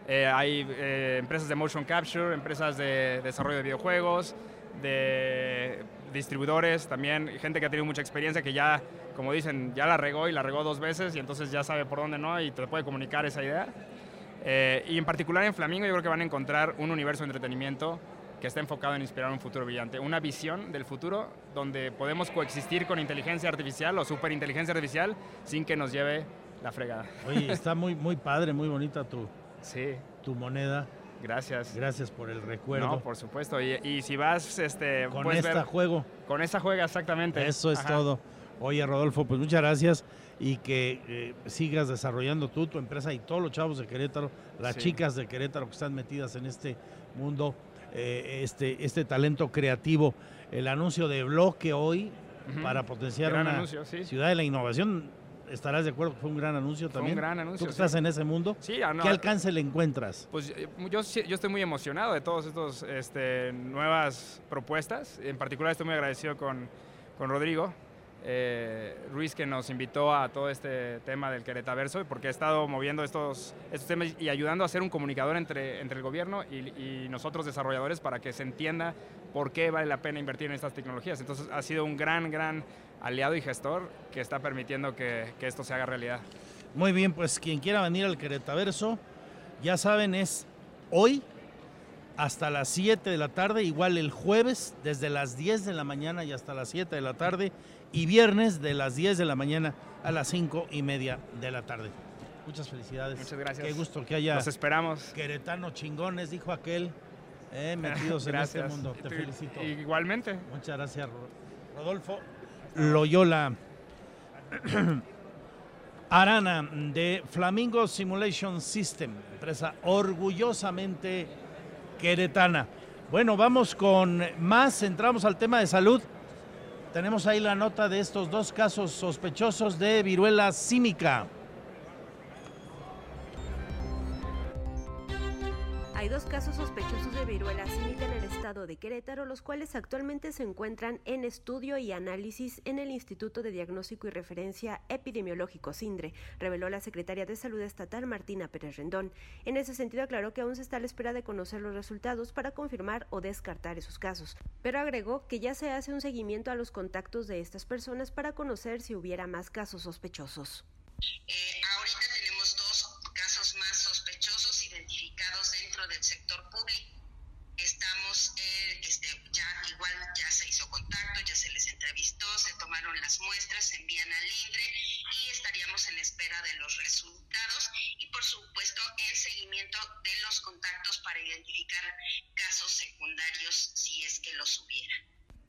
eh, hay eh, empresas de motion capture, empresas de desarrollo de videojuegos, de distribuidores, también gente que ha tenido mucha experiencia que ya, como dicen, ya la regó y la regó dos veces y entonces ya sabe por dónde no y te puede comunicar esa idea. Eh, y en particular en Flamingo yo creo que van a encontrar un universo de entretenimiento que está enfocado en inspirar un futuro brillante, una visión del futuro donde podemos coexistir con inteligencia artificial o superinteligencia artificial sin que nos lleve la fregada. Oye, está muy, muy padre, muy bonita tu, sí. tu moneda. Gracias. Gracias por el recuerdo. No, por supuesto. Y, y si vas, este, con esta ver, juego. Con esta juega, exactamente. Eso es Ajá. todo. Oye, Rodolfo, pues muchas gracias y que eh, sigas desarrollando tú, tu empresa y todos los chavos de Querétaro, las sí. chicas de Querétaro que están metidas en este mundo, eh, este, este talento creativo. El anuncio de bloque hoy uh -huh. para potenciar gran una anuncio, sí. ciudad de la innovación. ¿Estarás de acuerdo que fue un gran anuncio fue también? un gran anuncio. ¿Tú estás sí. en ese mundo? Sí, ah, no, ¿Qué alcance le encuentras? Pues yo, yo estoy muy emocionado de todas estas este, nuevas propuestas. En particular estoy muy agradecido con, con Rodrigo, eh, Ruiz que nos invitó a todo este tema del Queretaverso porque ha estado moviendo estos, estos temas y ayudando a ser un comunicador entre, entre el gobierno y, y, nosotros desarrolladores para que se entienda por qué vale la pena invertir en estas tecnologías. Entonces ha sido un gran, gran aliado y gestor que está permitiendo que, que esto se haga realidad. Muy bien, pues quien quiera venir al Queretaverso, ya saben, es hoy hasta las 7 de la tarde, igual el jueves desde las 10 de la mañana y hasta las 7 de la tarde y viernes de las 10 de la mañana a las 5 y media de la tarde. Muchas felicidades. Muchas gracias. Qué gusto que haya. Los esperamos. Queretano chingones, dijo aquel. eh, metidos en este mundo. Te felicito. Igualmente. Muchas gracias, Ro- Rodolfo. Loyola. Arana de Flamingo Simulation System, empresa orgullosamente queretana. Bueno, vamos con más, entramos al tema de salud. Tenemos ahí la nota de estos dos casos sospechosos de viruela símica. Hay dos casos sospechosos de viruela símica en el estado de Querétaro, los cuales actualmente se encuentran en estudio y análisis en el Instituto de Diagnóstico y Referencia Epidemiológico SINDRE, reveló la secretaria de Salud Estatal Martina Pérez Rendón. En ese sentido aclaró que aún se está a la espera de conocer los resultados para confirmar o descartar esos casos, pero agregó que ya se hace un seguimiento a los contactos de estas personas para conocer si hubiera más casos sospechosos. ahorita tenemos dos casos más sospechosos identificados dentro del sector público. Estamos, eh, este, ya igual ya se hizo contacto, ya se les entrevistó, se tomaron las muestras, se envían al INDRE y estaríamos en espera de los resultados y por supuesto el seguimiento de los contactos para identificar casos secundarios si es que los hubiera.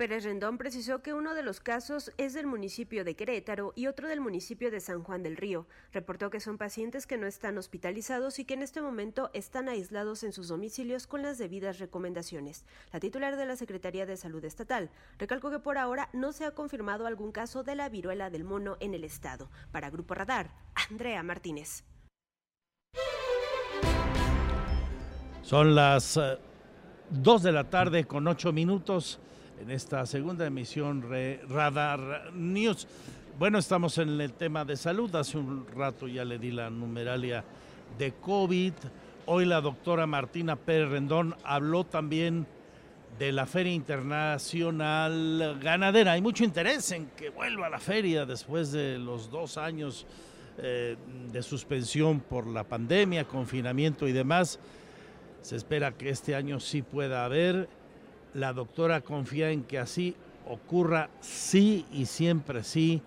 Pérez Rendón precisó que uno de los casos es del municipio de Querétaro y otro del municipio de San Juan del Río. Reportó que son pacientes que no están hospitalizados y que en este momento están aislados en sus domicilios con las debidas recomendaciones. La titular de la Secretaría de Salud Estatal recalcó que por ahora no se ha confirmado algún caso de la viruela del mono en el estado. Para Grupo Radar, Andrea Martínez. Son las 2 de la tarde con 8 minutos en esta segunda emisión Radar News. Bueno, estamos en el tema de salud. Hace un rato ya le di la numeralia de COVID. Hoy la doctora Martina Pérez Rendón habló también de la Feria Internacional Ganadera. Hay mucho interés en que vuelva a la feria después de los dos años eh, de suspensión por la pandemia, confinamiento y demás. Se espera que este año sí pueda haber. La doctora confía en que así ocurra sí y siempre sí.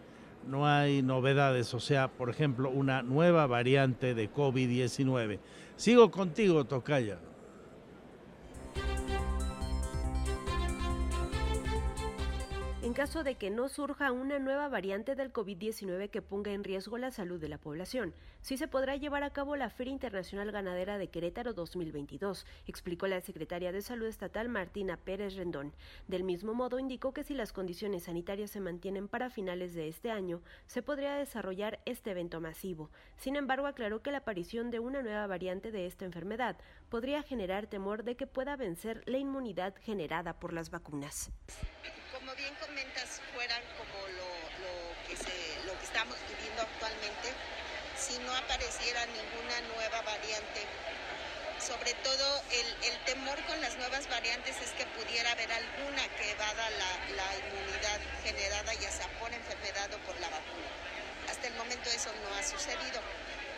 No hay novedades, o sea, por ejemplo, una nueva variante de COVID-19. Sigo contigo, Tocaya. Caso de que no surja una nueva variante del COVID-19 que ponga en riesgo la salud de la población, sí se podrá llevar a cabo la Feria Internacional Ganadera de Querétaro 2022, explicó la secretaria de Salud Estatal Martina Pérez Rendón. Del mismo modo, indicó que si las condiciones sanitarias se mantienen para finales de este año, se podría desarrollar este evento masivo. Sin embargo, aclaró que la aparición de una nueva variante de esta enfermedad podría generar temor de que pueda vencer la inmunidad generada por las vacunas bien comentas, fueran como lo, que se, lo estamos viviendo actualmente, si no apareciera ninguna nueva variante. Sobre todo el, el, temor con las nuevas variantes es que pudiera haber alguna que evada la, la inmunidad generada ya sea por enfermedad o por la vacuna. Hasta el momento eso no ha sucedido.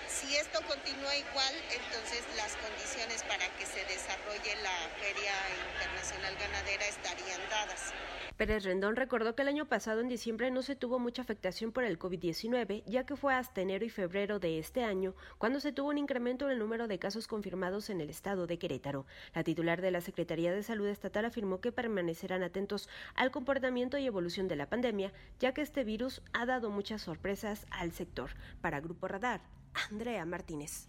Si esto continúa igual, entonces las condiciones para que se desarrolle la Feria Internacional Ganadera estarían dadas. Pérez Rendón recordó que el año pasado, en diciembre, no se tuvo mucha afectación por el COVID-19, ya que fue hasta enero y febrero de este año cuando se tuvo un incremento en el número de casos confirmados en el estado de Querétaro. La titular de la Secretaría de Salud Estatal afirmó que permanecerán atentos al comportamiento y evolución de la pandemia, ya que este virus ha dado muchas sorpresas al sector. Para Grupo Radar, Andrea Martínez.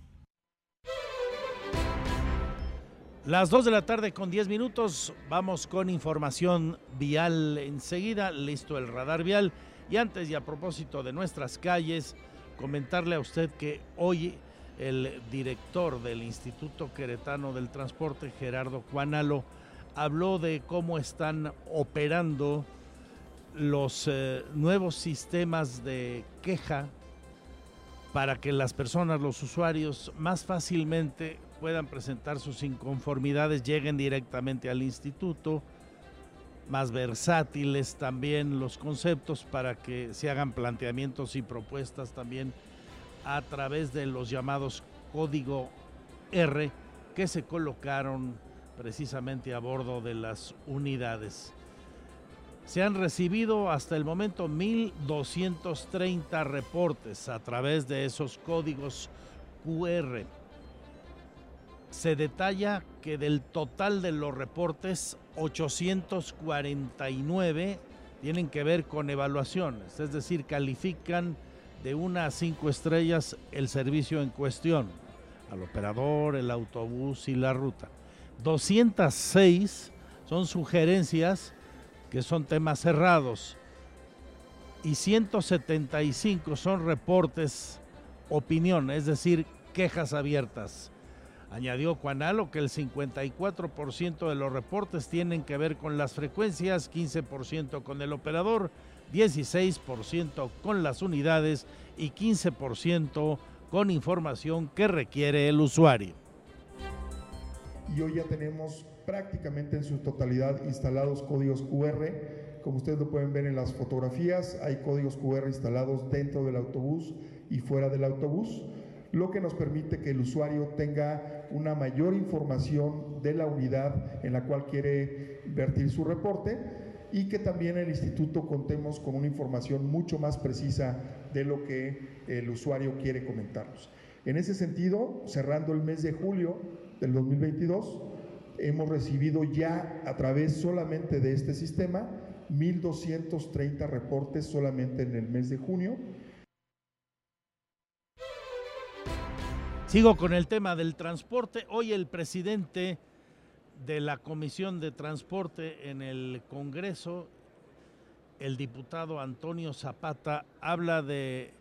Las 2 de la tarde con 10 minutos, vamos con información vial enseguida, listo el radar vial. Y antes y a propósito de nuestras calles, comentarle a usted que hoy el director del Instituto Queretano del Transporte, Gerardo Cuanalo, habló de cómo están operando los eh, nuevos sistemas de queja para que las personas, los usuarios, más fácilmente puedan presentar sus inconformidades, lleguen directamente al instituto, más versátiles también los conceptos para que se hagan planteamientos y propuestas también a través de los llamados código R que se colocaron precisamente a bordo de las unidades. Se han recibido hasta el momento 1.230 reportes a través de esos códigos QR. Se detalla que del total de los reportes, 849 tienen que ver con evaluaciones, es decir, califican de una a cinco estrellas el servicio en cuestión, al operador, el autobús y la ruta. 206 son sugerencias que son temas cerrados y 175 son reportes opinión, es decir, quejas abiertas. Añadió Cuanalo que el 54% de los reportes tienen que ver con las frecuencias, 15% con el operador, 16% con las unidades y 15% con información que requiere el usuario. Y hoy ya tenemos prácticamente en su totalidad instalados códigos QR. Como ustedes lo pueden ver en las fotografías, hay códigos QR instalados dentro del autobús y fuera del autobús, lo que nos permite que el usuario tenga una mayor información de la unidad en la cual quiere vertir su reporte y que también el instituto contemos con una información mucho más precisa de lo que el usuario quiere comentarnos. En ese sentido, cerrando el mes de julio del 2022, hemos recibido ya a través solamente de este sistema 1.230 reportes solamente en el mes de junio. Sigo con el tema del transporte. Hoy el presidente de la Comisión de Transporte en el Congreso, el diputado Antonio Zapata, habla de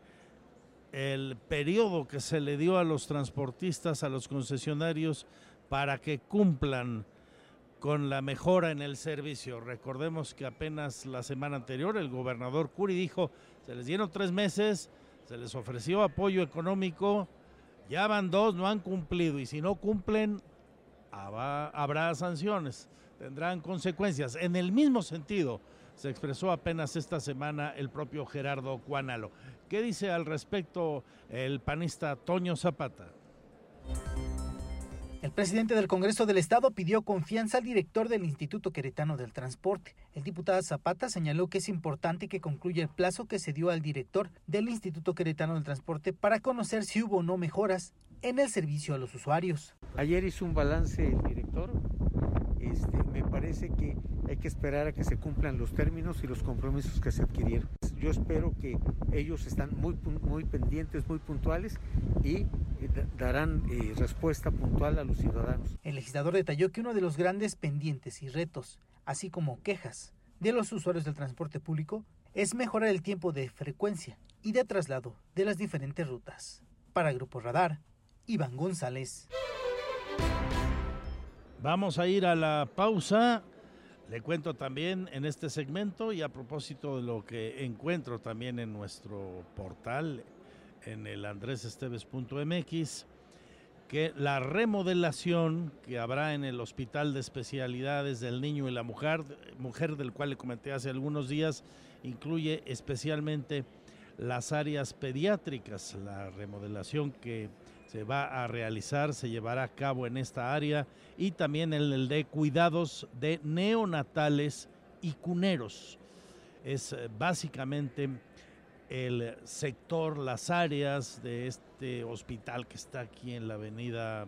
el periodo que se le dio a los transportistas, a los concesionarios, para que cumplan con la mejora en el servicio. Recordemos que apenas la semana anterior el gobernador Curi dijo, se les dieron tres meses, se les ofreció apoyo económico, ya van dos, no han cumplido y si no cumplen, habrá sanciones, tendrán consecuencias. En el mismo sentido, se expresó apenas esta semana el propio Gerardo Cuánalo. ¿Qué dice al respecto el panista Toño Zapata? El presidente del Congreso del Estado pidió confianza al director del Instituto Queretano del Transporte. El diputado Zapata señaló que es importante que concluya el plazo que se dio al director del Instituto Queretano del Transporte para conocer si hubo o no mejoras en el servicio a los usuarios. Ayer hizo un balance el director. Este, me parece que hay que esperar a que se cumplan los términos y los compromisos que se adquirieron. Yo espero que ellos están muy, muy pendientes, muy puntuales y eh, darán eh, respuesta puntual a los ciudadanos. El legislador detalló que uno de los grandes pendientes y retos, así como quejas de los usuarios del transporte público, es mejorar el tiempo de frecuencia y de traslado de las diferentes rutas. Para Grupo Radar, Iván González. Vamos a ir a la pausa. Le cuento también en este segmento y a propósito de lo que encuentro también en nuestro portal en el andresesteves.mx que la remodelación que habrá en el Hospital de Especialidades del Niño y la Mujer, mujer del cual le comenté hace algunos días, incluye especialmente las áreas pediátricas, la remodelación que se va a realizar, se llevará a cabo en esta área y también en el de cuidados de neonatales y cuneros. Es eh, básicamente el sector, las áreas de este hospital que está aquí en la avenida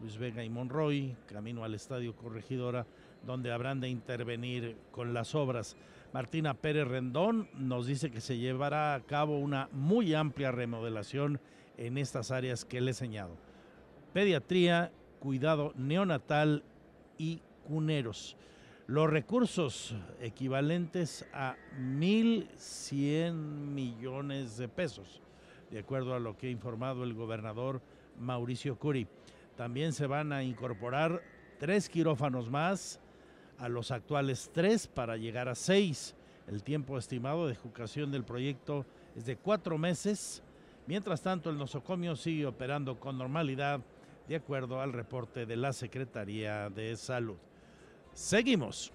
Luis Vega y Monroy, camino al Estadio Corregidora, donde habrán de intervenir con las obras. Martina Pérez Rendón nos dice que se llevará a cabo una muy amplia remodelación en estas áreas que le he señalado. Pediatría, cuidado neonatal y cuneros los recursos equivalentes a 1.100 millones de pesos, de acuerdo a lo que ha informado el gobernador Mauricio Curi. También se van a incorporar tres quirófanos más a los actuales tres para llegar a seis. El tiempo estimado de ejecución del proyecto es de cuatro meses. Mientras tanto, el nosocomio sigue operando con normalidad, de acuerdo al reporte de la Secretaría de Salud. Seguimos.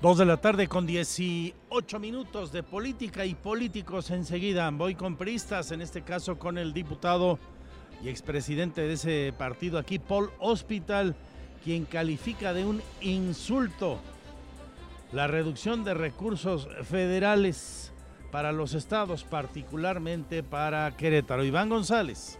Dos de la tarde con 18 minutos de política y políticos enseguida. Voy con pristas, en este caso con el diputado y expresidente de ese partido aquí, Paul Hospital, quien califica de un insulto la reducción de recursos federales para los estados, particularmente para Querétaro. Iván González.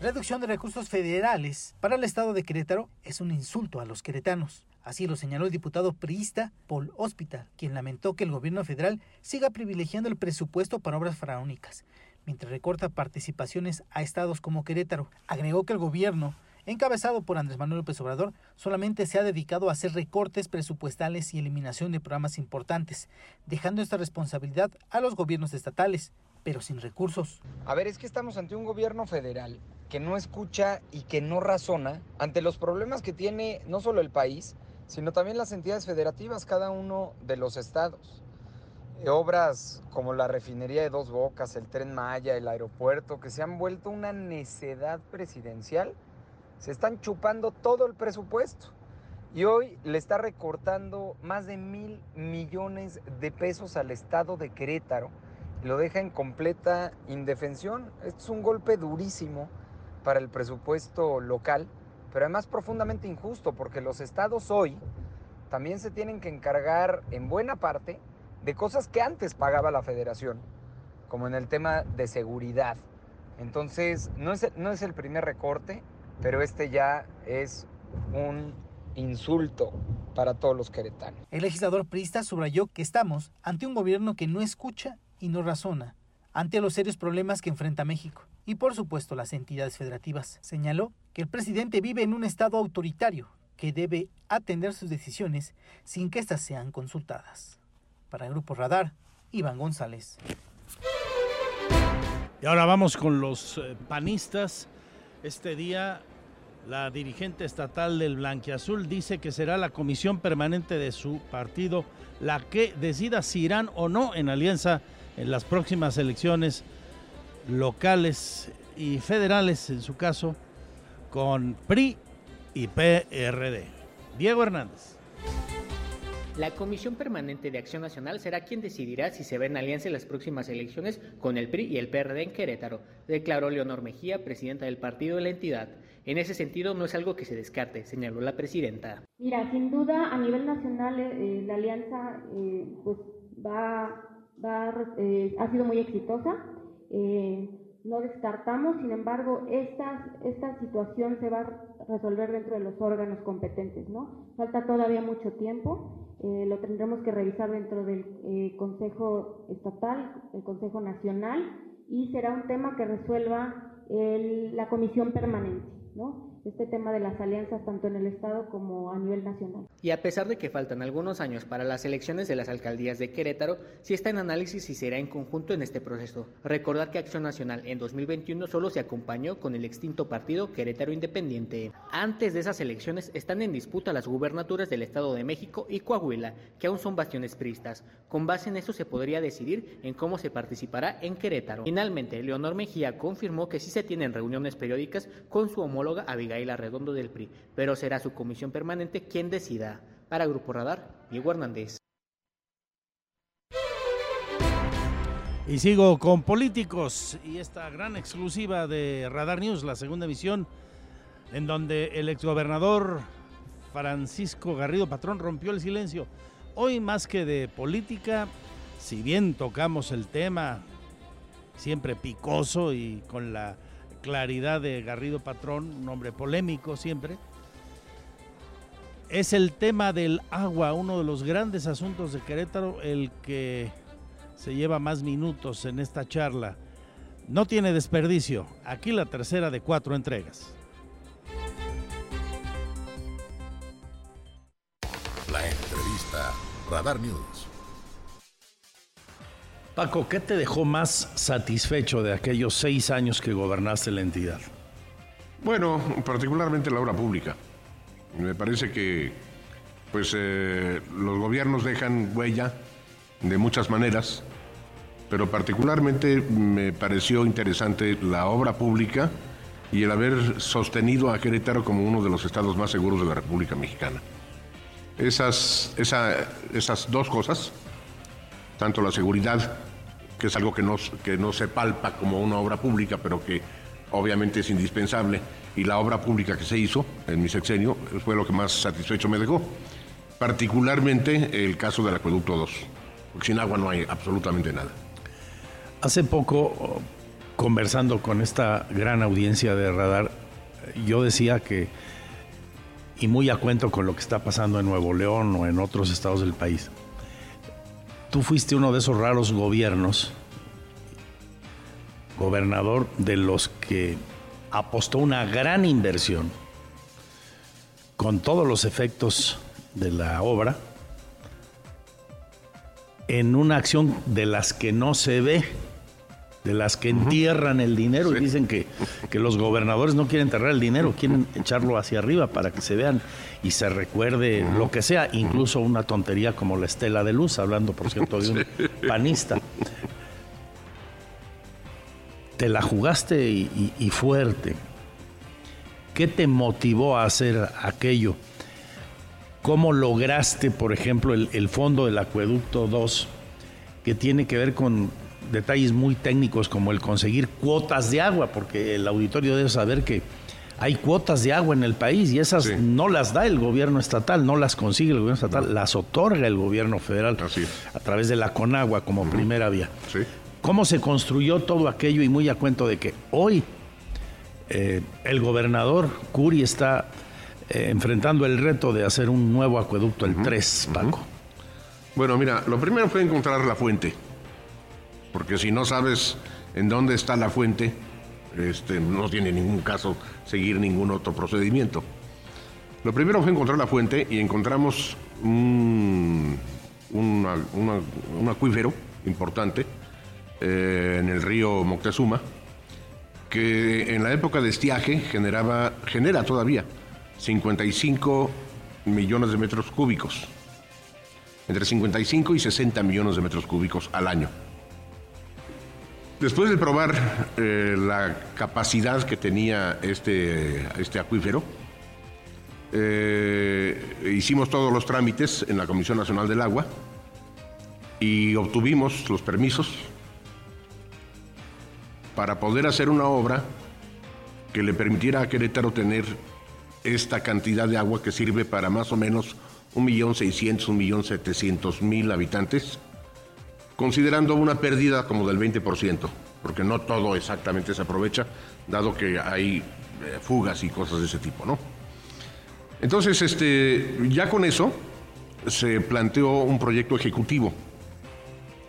Reducción de recursos federales para el estado de Querétaro es un insulto a los queretanos. Así lo señaló el diputado priista Paul Hospital, quien lamentó que el gobierno federal siga privilegiando el presupuesto para obras faraónicas, mientras recorta participaciones a estados como Querétaro. Agregó que el gobierno, encabezado por Andrés Manuel López Obrador, solamente se ha dedicado a hacer recortes presupuestales y eliminación de programas importantes, dejando esta responsabilidad a los gobiernos estatales, pero sin recursos. A ver, es que estamos ante un gobierno federal que no escucha y que no razona ante los problemas que tiene no solo el país, sino también las entidades federativas, cada uno de los estados. Eh, obras como la refinería de Dos Bocas, el tren Maya, el aeropuerto, que se han vuelto una necedad presidencial, se están chupando todo el presupuesto. Y hoy le está recortando más de mil millones de pesos al estado de Querétaro. Lo deja en completa indefensión. Esto es un golpe durísimo para el presupuesto local pero además profundamente injusto porque los estados hoy también se tienen que encargar en buena parte de cosas que antes pagaba la federación, como en el tema de seguridad. Entonces, no es, no es el primer recorte, pero este ya es un insulto para todos los queretanos. El legislador Prista subrayó que estamos ante un gobierno que no escucha y no razona ante los serios problemas que enfrenta México y por supuesto las entidades federativas. Señaló que el presidente vive en un estado autoritario que debe atender sus decisiones sin que éstas sean consultadas. Para el Grupo Radar, Iván González. Y ahora vamos con los eh, panistas. Este día la dirigente estatal del Blanquiazul dice que será la comisión permanente de su partido la que decida si irán o no en alianza en las próximas elecciones locales y federales, en su caso, con PRI y PRD. Diego Hernández. La Comisión Permanente de Acción Nacional será quien decidirá si se va en alianza en las próximas elecciones con el PRI y el PRD en Querétaro, declaró Leonor Mejía, presidenta del partido de la entidad. En ese sentido, no es algo que se descarte, señaló la presidenta. Mira, sin duda, a nivel nacional, eh, la alianza eh, pues va, va eh, ha sido muy exitosa. Eh, no descartamos, sin embargo, esta, esta situación se va a resolver dentro de los órganos competentes, ¿no? Falta todavía mucho tiempo, eh, lo tendremos que revisar dentro del eh, Consejo Estatal, el Consejo Nacional, y será un tema que resuelva la Comisión Permanente, ¿no? Este tema de las alianzas tanto en el Estado como a nivel nacional. Y a pesar de que faltan algunos años para las elecciones de las alcaldías de Querétaro, sí está en análisis si será en conjunto en este proceso. Recordar que Acción Nacional en 2021 solo se acompañó con el extinto partido Querétaro Independiente. Antes de esas elecciones están en disputa las gubernaturas del Estado de México y Coahuila, que aún son bastiones pristas. Con base en eso se podría decidir en cómo se participará en Querétaro. Finalmente, Leonor Mejía confirmó que sí se tienen reuniones periódicas con su homóloga Abigail la Redondo del PRI, pero será su comisión permanente quien decida. Para Grupo Radar, Diego Hernández. Y sigo con políticos y esta gran exclusiva de Radar News, la segunda emisión, en donde el exgobernador Francisco Garrido Patrón rompió el silencio. Hoy más que de política, si bien tocamos el tema siempre picoso y con la claridad de Garrido Patrón, un hombre polémico siempre, es el tema del agua, uno de los grandes asuntos de Querétaro, el que se lleva más minutos en esta charla. No tiene desperdicio. Aquí la tercera de cuatro entregas. La entrevista Radar News. Paco, ¿qué te dejó más satisfecho de aquellos seis años que gobernaste la entidad? Bueno, particularmente la obra pública. Me parece que pues, eh, los gobiernos dejan huella de muchas maneras, pero particularmente me pareció interesante la obra pública y el haber sostenido a Querétaro como uno de los estados más seguros de la República Mexicana. Esas, esas dos cosas tanto la seguridad, que es algo que no, que no se palpa como una obra pública, pero que obviamente es indispensable, y la obra pública que se hizo en mi sexenio fue lo que más satisfecho me dejó. particularmente el caso del acueducto 2, porque sin agua no hay absolutamente nada. Hace poco, conversando con esta gran audiencia de radar, yo decía que, y muy a cuento con lo que está pasando en Nuevo León o en otros estados del país, tú fuiste uno de esos raros gobiernos, gobernador de los que apostó una gran inversión con todos los efectos de la obra en una acción de las que no se ve, de las que entierran el dinero y dicen que, que, los gobernadores no quieren enterrar el dinero, quieren echarlo hacia arriba para que se vean y se recuerde lo que sea, incluso una tontería como la estela de luz, hablando por cierto de un panista. Te la jugaste y, y, y fuerte. ¿Qué te motivó a hacer aquello? ¿Cómo lograste, por ejemplo, el, el, fondo del acueducto 2, que tiene que ver con detalles muy técnicos como el conseguir cuotas de agua? Porque el auditorio debe saber que hay cuotas de agua en el país y esas sí. no las da el gobierno estatal, no las consigue el gobierno estatal, no. las otorga el gobierno federal a través de la Conagua como uh -huh. primera vía. Sí. ¿Cómo se construyó todo aquello y muy a cuento de que hoy eh, el gobernador Curi está eh, enfrentando el reto de hacer un nuevo acueducto, el uh -huh, 3, Paco. Uh -huh. Bueno, mira, lo primero fue encontrar la fuente, porque si no sabes en dónde está la fuente, este, no tiene ningún caso seguir ningún otro procedimiento. Lo primero fue encontrar la fuente y encontramos un, acuífero importante eh, en el río Moctezuma, que en la época de estiaje generaba, genera todavía 55 millones de metros cúbicos, entre 55 y 60 millones de metros cúbicos al año. Después de probar eh, la capacidad que tenía este, este acuífero, eh, hicimos todos los trámites en la Comisión Nacional del Agua y obtuvimos los permisos para poder hacer una obra que le permitiera a Querétaro tener esta cantidad de agua que sirve para más o menos 1.600.000, 1.700.000 habitantes, considerando una pérdida como del 20%, porque no todo exactamente se aprovecha, dado que hay eh, fugas y cosas de ese tipo, ¿no? Entonces, este, ya con eso se planteó un proyecto ejecutivo.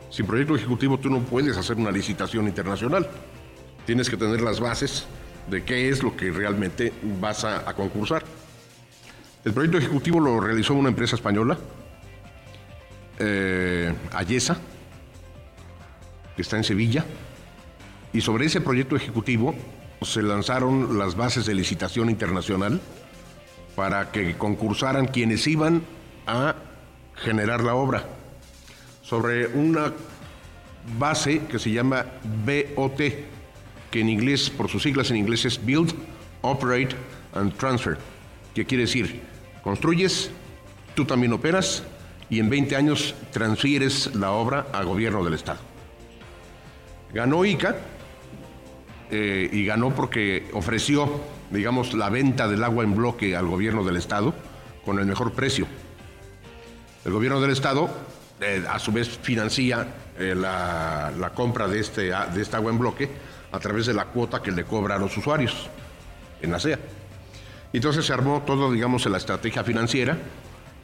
Sin proyecto ejecutivo tú no puedes hacer una licitación internacional. Tienes que tener las bases de qué es lo que realmente vas a, a concursar. El proyecto ejecutivo lo realizó una empresa española, eh, Ayesa, que está en Sevilla, y sobre ese proyecto ejecutivo se lanzaron las bases de licitación internacional para que concursaran quienes iban a generar la obra sobre una base que se llama BOT, que en inglés, por sus siglas en inglés es Build, Operate and Transfer, que quiere decir, construyes, tú también operas y en 20 años transfieres la obra al gobierno del Estado. Ganó ICA eh, y ganó porque ofreció, digamos, la venta del agua en bloque al gobierno del Estado con el mejor precio. El gobierno del Estado, eh, a su vez, financia eh, la, compra de, este, de esta agua en bloque a través de la cuota que le cobra a los usuarios en la SEA. Entonces se armó todo, digamos, en la estrategia financiera.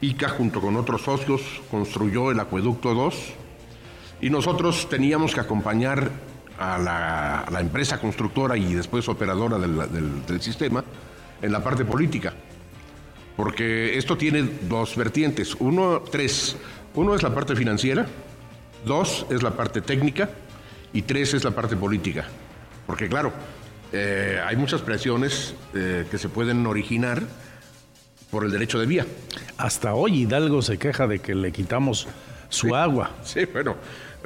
ICA, junto con otros socios, construyó el acueducto 2 y nosotros teníamos que acompañar a la, a la empresa constructora y después operadora del, del, del, sistema en la parte política. Porque esto tiene dos vertientes. Uno, tres. Uno es la parte financiera, dos es la parte técnica y tres es la parte política. Porque claro, eh, hay muchas presiones eh, que se pueden originar por el derecho de vía. Hasta hoy Hidalgo se queja de que le quitamos su sí, agua. Sí, bueno,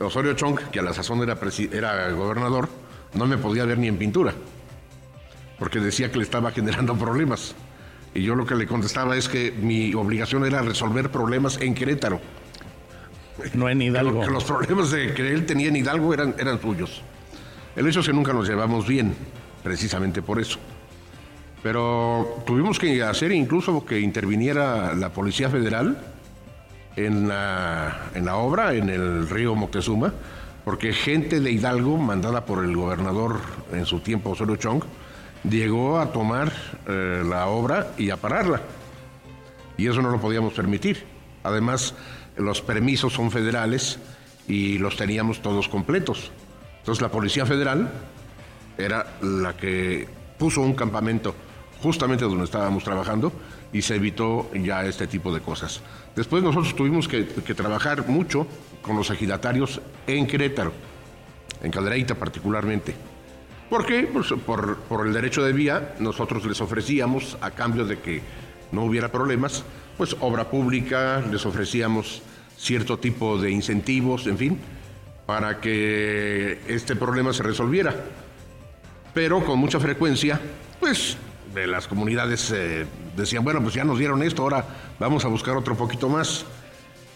Osorio Chong, que a la sazón era, era gobernador, no me podía ver ni en pintura, porque decía que le estaba generando problemas. Y yo lo que le contestaba es que mi obligación era resolver problemas en Querétaro. No en Hidalgo. Que, los problemas de que él tenía en Hidalgo eran, eran suyos. El hecho es que nunca nos llevamos bien, precisamente por eso. Pero tuvimos que hacer incluso que interviniera la Policía Federal en la, en la obra, en el río Moctezuma, porque gente de Hidalgo, mandada por el gobernador en su tiempo, Osorio Chong, llegó a tomar eh, la obra y a pararla. Y eso no lo podíamos permitir. Además, los permisos son federales y los teníamos todos completos. Entonces la Policía Federal era la que puso un campamento justamente donde estábamos trabajando y se evitó ya este tipo de cosas. Después nosotros tuvimos que, trabajar mucho con los ejidatarios en Querétaro, en Caldereita particularmente. ¿Por qué? Pues por el derecho de vía nosotros les ofrecíamos, a cambio de que no hubiera problemas, pues obra pública, les ofrecíamos cierto tipo de incentivos, en fin, para que este problema se resolviera. Pero con mucha frecuencia, pues las comunidades eh, decían, bueno, pues ya nos dieron esto, ahora vamos a buscar otro poquito más.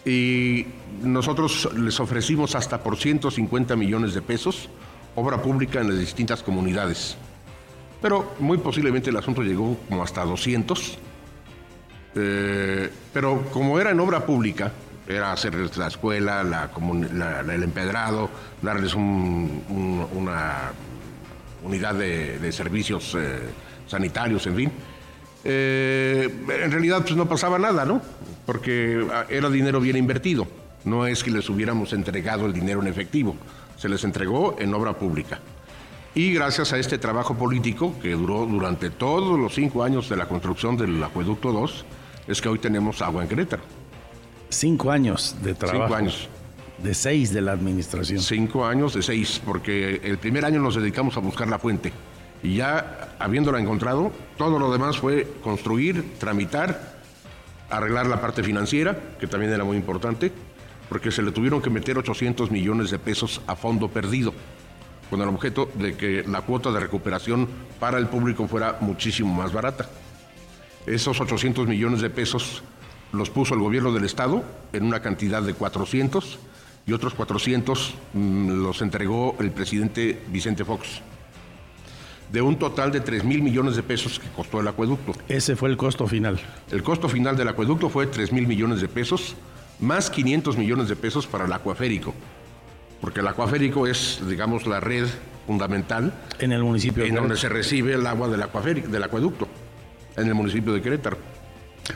Y nosotros les ofrecimos hasta por 150 millones de pesos obra pública en las distintas comunidades. Pero muy posiblemente el asunto llegó como hasta 200. Eh, pero como era en obra pública, era hacer la escuela, el empedrado, darles una unidad de, servicios eh, sanitarios, en fin. Eh, en realidad pues no pasaba nada, ¿no? Porque ah, era dinero bien invertido. No es que les hubiéramos entregado el dinero en efectivo, se les entregó en obra pública. Y gracias a este trabajo político que duró durante todos los cinco años de la construcción del acueducto 2, es que hoy tenemos agua en Querétaro. Cinco años de trabajo. Cinco años. De seis de la administración. Cinco años de seis, porque el primer año nos dedicamos a buscar la fuente. Y ya habiéndola encontrado, todo lo demás fue construir, tramitar, arreglar la parte financiera, que también era muy importante, porque se le tuvieron que meter 800 millones de pesos a fondo perdido, con el objeto de que la cuota de recuperación para el público fuera muchísimo más barata. Esos 800 millones de pesos los puso el gobierno del Estado en una cantidad de 400 y otros 400 mm, los entregó el presidente Vicente Fox. De un total de 3 mil millones de pesos que costó el acueducto. Ese fue el costo final. El costo final del acueducto fue 3 mil millones de pesos, más 500 millones de pesos para el acuaférico. Porque el acuaférico es, digamos, la red fundamental. En el municipio En donde se recibe el agua del, acuaférico, del acueducto, en el municipio de Querétaro.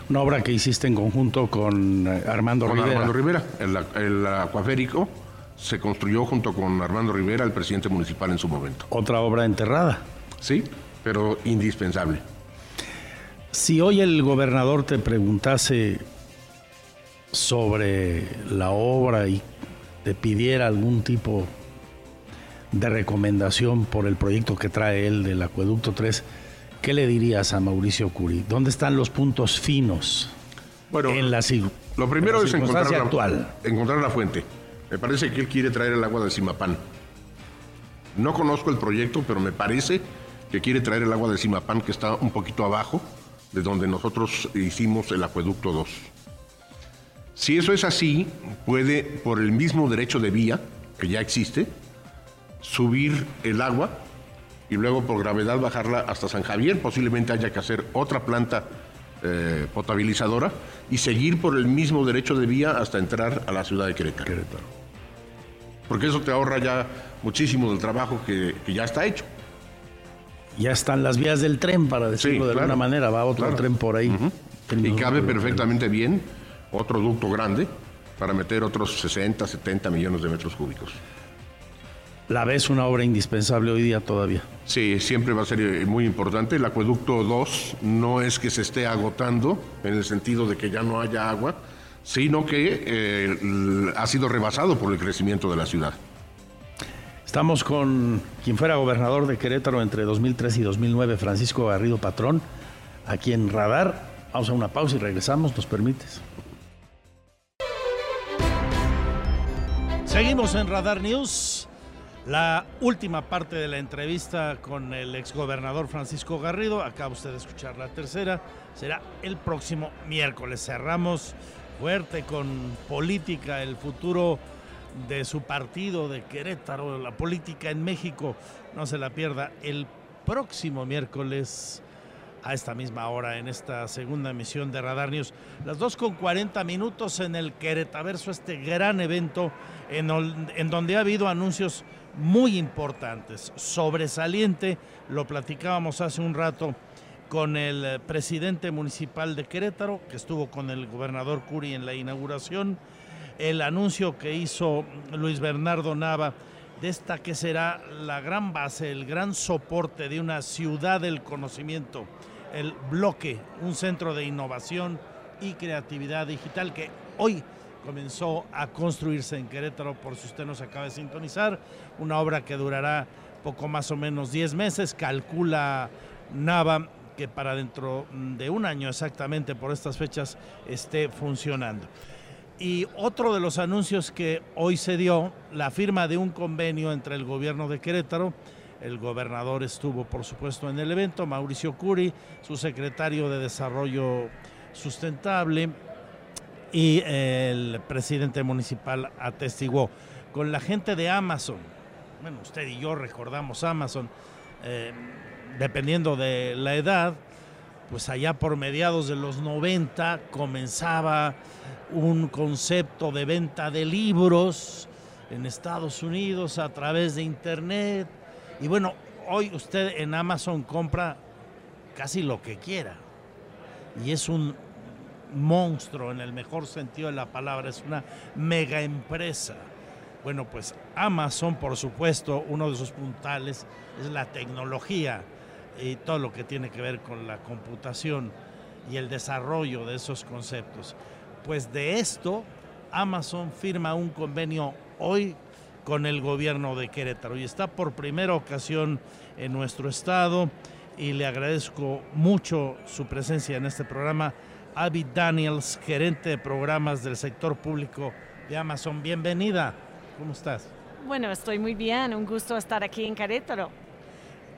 Una obra que hiciste en conjunto con eh, Armando con Rivera. Armando Rivera. El, acuaférico se construyó junto con Armando Rivera, el presidente municipal en su momento. Otra obra enterrada. Sí, pero indispensable. Si hoy el gobernador te preguntase sobre la obra y te pidiera algún tipo de recomendación por el proyecto que trae él del Acueducto 3, ¿qué le dirías a Mauricio Curi? ¿Dónde están los puntos finos bueno, en la Lo primero es encontrar la, actual. encontrar la fuente. Me parece que él quiere traer el agua de Simapán. No conozco el proyecto, pero me parece que quiere traer el agua de Simapán, que está un poquito abajo de donde nosotros hicimos el acueducto 2. Si eso es así, puede, por el mismo derecho de vía que ya existe, subir el agua y luego por gravedad bajarla hasta San Javier. Posiblemente haya que hacer otra planta eh, potabilizadora y seguir por el mismo derecho de vía hasta entrar a la ciudad de Querétaro. Porque eso te ahorra ya muchísimo del trabajo que, ya está hecho. Ya están las vías del tren, para decirlo de alguna manera. Va otro tren por ahí. Y cabe perfectamente bien otro ducto grande para meter otros 60, 70 millones de metros cúbicos. ¿La ves una obra indispensable hoy día todavía? Sí, siempre va a ser eh, muy importante. El acueducto 2 no es que se esté agotando en el sentido de que ya no haya agua, sino que eh, ha sido rebasado por el crecimiento de la ciudad. Estamos con quien fuera gobernador de Querétaro entre 2003 y 2009, Francisco Garrido Patrón, aquí en Radar. Vamos a una pausa y regresamos, ¿nos permites? Seguimos en Radar News. La última parte de la entrevista con el exgobernador Francisco Garrido, acaba usted de escuchar la tercera, será el próximo miércoles. Cerramos fuerte con política, el futuro de su partido de Querétaro, la política en México. No se la pierda el próximo miércoles a esta misma hora en esta segunda emisión de Radar News. Las 2 con 40 minutos en el Queretaverso, este gran evento en, en donde ha habido anuncios muy importantes, sobresaliente, lo platicábamos hace un rato con el presidente municipal de Querétaro, que estuvo con el gobernador Curi en la inauguración, el anuncio que hizo Luis Bernardo Nava de esta que será la gran base, el gran soporte de una ciudad del conocimiento el bloque, un centro de innovación y creatividad digital que hoy comenzó a construirse en Querétaro, por si usted nos acaba de sintonizar, una obra que durará poco más o menos 10 meses, calcula Nava que para dentro de un año exactamente por estas fechas esté funcionando. Y otro de los anuncios que hoy se dio, la firma de un convenio entre el gobierno de Querétaro el gobernador estuvo, por supuesto, en el evento, Mauricio Curi, su secretario de Desarrollo Sustentable y el presidente municipal atestiguó. Con la gente de Amazon, bueno, usted y yo recordamos Amazon, eh, dependiendo de la edad, pues allá por mediados de los 90 comenzaba un concepto de venta de libros en Estados Unidos a través de Internet y bueno, hoy usted en Amazon compra casi lo que quiera. Y es un monstruo en el mejor sentido de la palabra, es una mega empresa. Bueno, pues Amazon, por supuesto, uno de sus puntales es la tecnología y todo lo que tiene que ver con la computación y el desarrollo de esos conceptos. Pues de esto, Amazon firma un convenio hoy con el gobierno de Querétaro y está por primera ocasión en nuestro estado y le agradezco mucho su presencia en este programa. Abby Daniels, gerente de programas del sector público de Amazon. Bienvenida. ¿Cómo estás? Bueno, estoy muy bien. Un gusto estar aquí en Querétaro.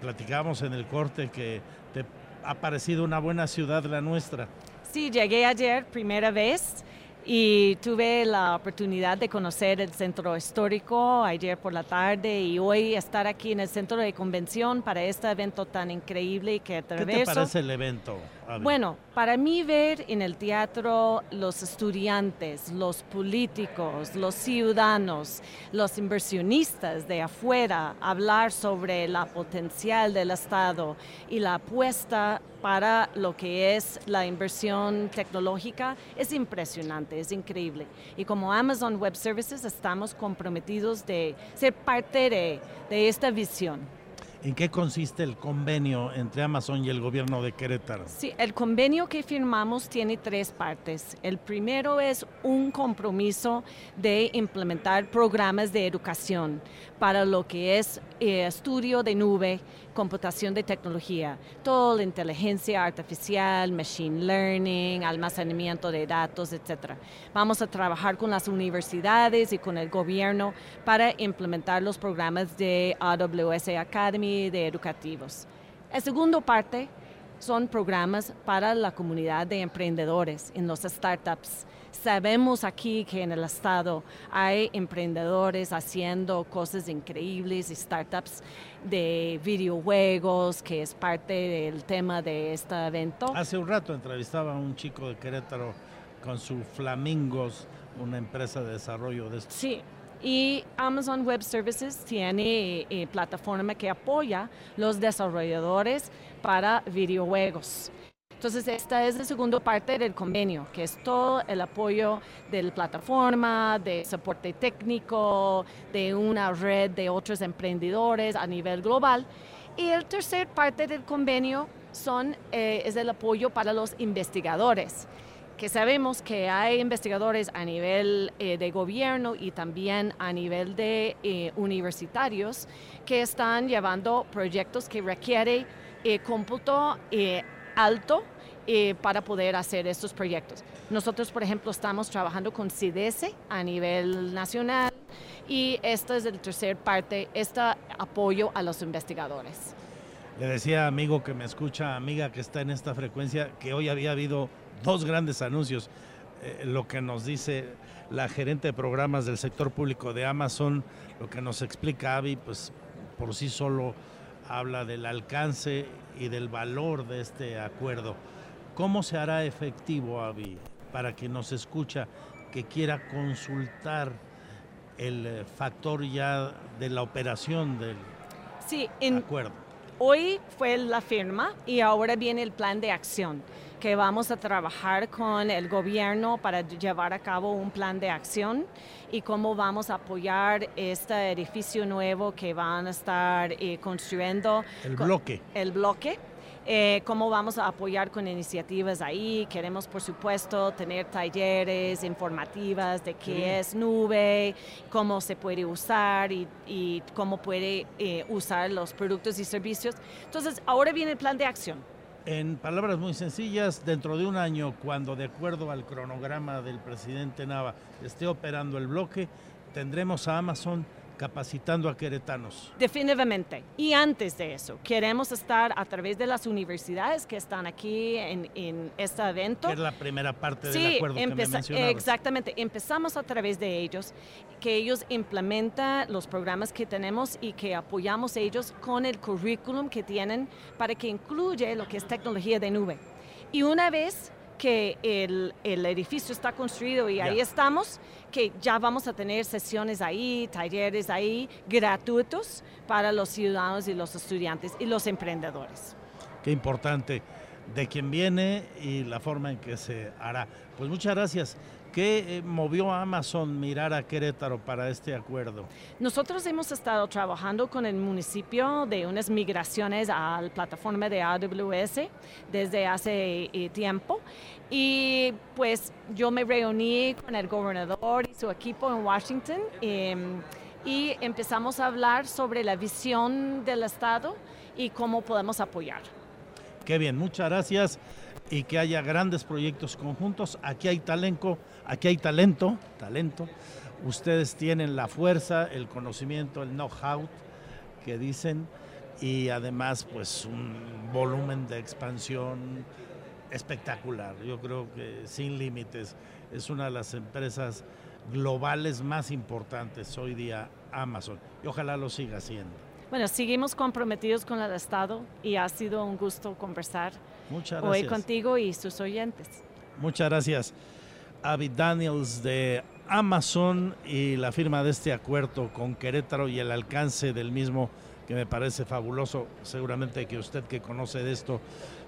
Platicamos en el corte que te ha parecido una buena ciudad la nuestra. Sí, llegué ayer, primera vez y tuve la oportunidad de conocer el centro histórico ayer por la tarde y hoy estar aquí en el centro de convención para este evento tan increíble que atraveso. ¿Qué te parece el evento? Bueno, para mí ver en el teatro los estudiantes, los políticos, los ciudadanos, los inversionistas de afuera hablar sobre la potencial del Estado y la apuesta para lo que es la inversión tecnológica es impresionante, es increíble. Y como Amazon Web Services estamos comprometidos de ser parte de, de esta visión. ¿En qué consiste el convenio entre Amazon y el gobierno de Querétaro? Sí, el convenio que firmamos tiene tres partes. El primero es un compromiso de implementar programas de educación para lo que es eh, estudio de nube, computación de tecnología, toda la inteligencia artificial, machine learning, almacenamiento de datos, etc. Vamos a trabajar con las universidades y con el gobierno para implementar los programas de AWS Academy de educativos. La segunda parte son programas para la comunidad de emprendedores en los startups Sabemos aquí que en el estado hay emprendedores haciendo cosas increíbles startups de videojuegos, que es parte del tema de este evento. Hace un rato entrevistaba a un chico de Querétaro con su Flamingos, una empresa de desarrollo de esto. Sí, y Amazon Web Services tiene eh, plataforma que apoya los desarrolladores para videojuegos. Entonces, esta es la segunda parte del convenio, que es todo el apoyo de la plataforma, de soporte técnico, de una red de otros emprendedores a nivel global. Y la tercera parte del convenio son, eh, es el apoyo para los investigadores que sabemos que hay investigadores a nivel eh, de gobierno y también a nivel de eh, universitarios que están llevando proyectos que requieren cómputo alto eh, para poder hacer estos proyectos. Nosotros, por ejemplo, estamos trabajando con CIDESE a nivel nacional y esta es la tercera parte, este apoyo a los investigadores. Le decía amigo que me escucha, amiga que está en esta frecuencia, que hoy había habido dos grandes anuncios. Eh, lo que nos dice la gerente de programas del sector público de Amazon, lo que nos explica Avi, pues por sí solo habla del alcance y del valor de este acuerdo. ¿Cómo se hará efectivo, Avi, para quien nos escucha que quiera consultar el eh, factor ya de la operación del sí, en, acuerdo? Hoy fue la firma y ahora viene el plan de acción que vamos a trabajar con el gobierno para llevar a cabo un plan de acción y cómo vamos a apoyar este edificio nuevo que van a estar eh, construyendo. El bloque. El bloque. Eh, cómo vamos a apoyar con iniciativas ahí. Queremos, por supuesto, tener talleres informativas de qué es nube, cómo se puede usar y, cómo puede eh, usar los productos y servicios. Entonces, ahora viene el plan de acción. En palabras muy sencillas, dentro de un año, cuando de acuerdo al cronograma del presidente Nava esté operando el bloque, tendremos a Amazon capacitando a queretanos. Definitivamente. Y antes de eso, queremos estar a través de las universidades que están aquí en, en este evento. Que es la primera parte del acuerdo que me Exactamente. Empezamos a través de ellos, que ellos implementan los programas que tenemos y que apoyamos ellos con el currículum que tienen para que incluya lo que es tecnología de nube. Y una vez que el, el edificio está construido y ahí estamos, que ya vamos a tener sesiones ahí, talleres ahí, gratuitos para los ciudadanos y los estudiantes y los emprendedores. Qué importante de quién viene y la forma en que se hará. Pues muchas gracias. ¿Qué eh, movió a Amazon mirar a Querétaro para este acuerdo? Nosotros hemos estado trabajando con el municipio de unas migraciones a la plataforma de AWS desde hace eh, tiempo y pues yo me reuní con el gobernador y su equipo en Washington em, y empezamos a hablar sobre la visión del Estado y cómo podemos apoyar. Qué bien, muchas gracias y que haya grandes proyectos conjuntos. Aquí hay talento, aquí hay talento, talento. Ustedes tienen la fuerza, el conocimiento, el know-how que dicen y además pues un volumen de expansión espectacular. Yo creo que sin límites es una de las empresas globales más importantes hoy día Amazon y ojalá lo siga siendo. Bueno, seguimos comprometidos con el Estado y ha sido un gusto conversar hoy contigo y sus oyentes. Muchas gracias. Avi Daniels de Amazon y la firma de este acuerdo con Querétaro y el alcance del mismo que me parece fabuloso. Seguramente que usted que conoce de esto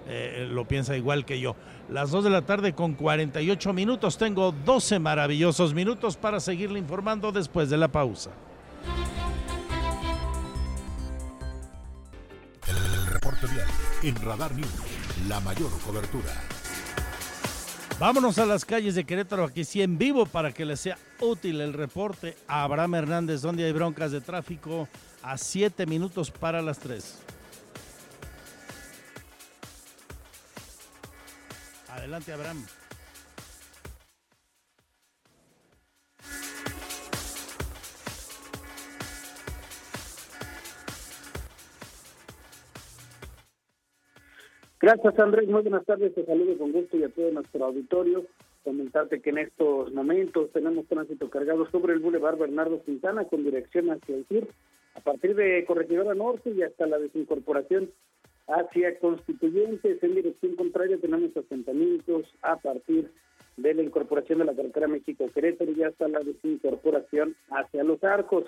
eh, lo piensa igual que yo. Las 2 de la tarde con 48 minutos. Tengo 12 maravillosos minutos para seguirle informando después de la pausa. El reporte diario en Radar News. La mayor cobertura. Vámonos a las calles de Querétaro, aquí sí en vivo, para que les sea útil el reporte. Abraham Hernández, donde hay broncas de tráfico, a 7 minutos para las 3. Adelante, Abraham. Gracias, Andrés. Muy buenas tardes. Te saludo con gusto y a todo nuestro auditorio. Comentarte que en estos momentos tenemos tránsito cargado sobre el Boulevard Bernardo Quintana con dirección hacia el sur, a partir de Corregidora Norte y hasta la desincorporación hacia Constituyentes. En dirección contraria tenemos asentamientos a partir de la incorporación de la carretera México-Querétaro y hasta la desincorporación hacia Los Arcos.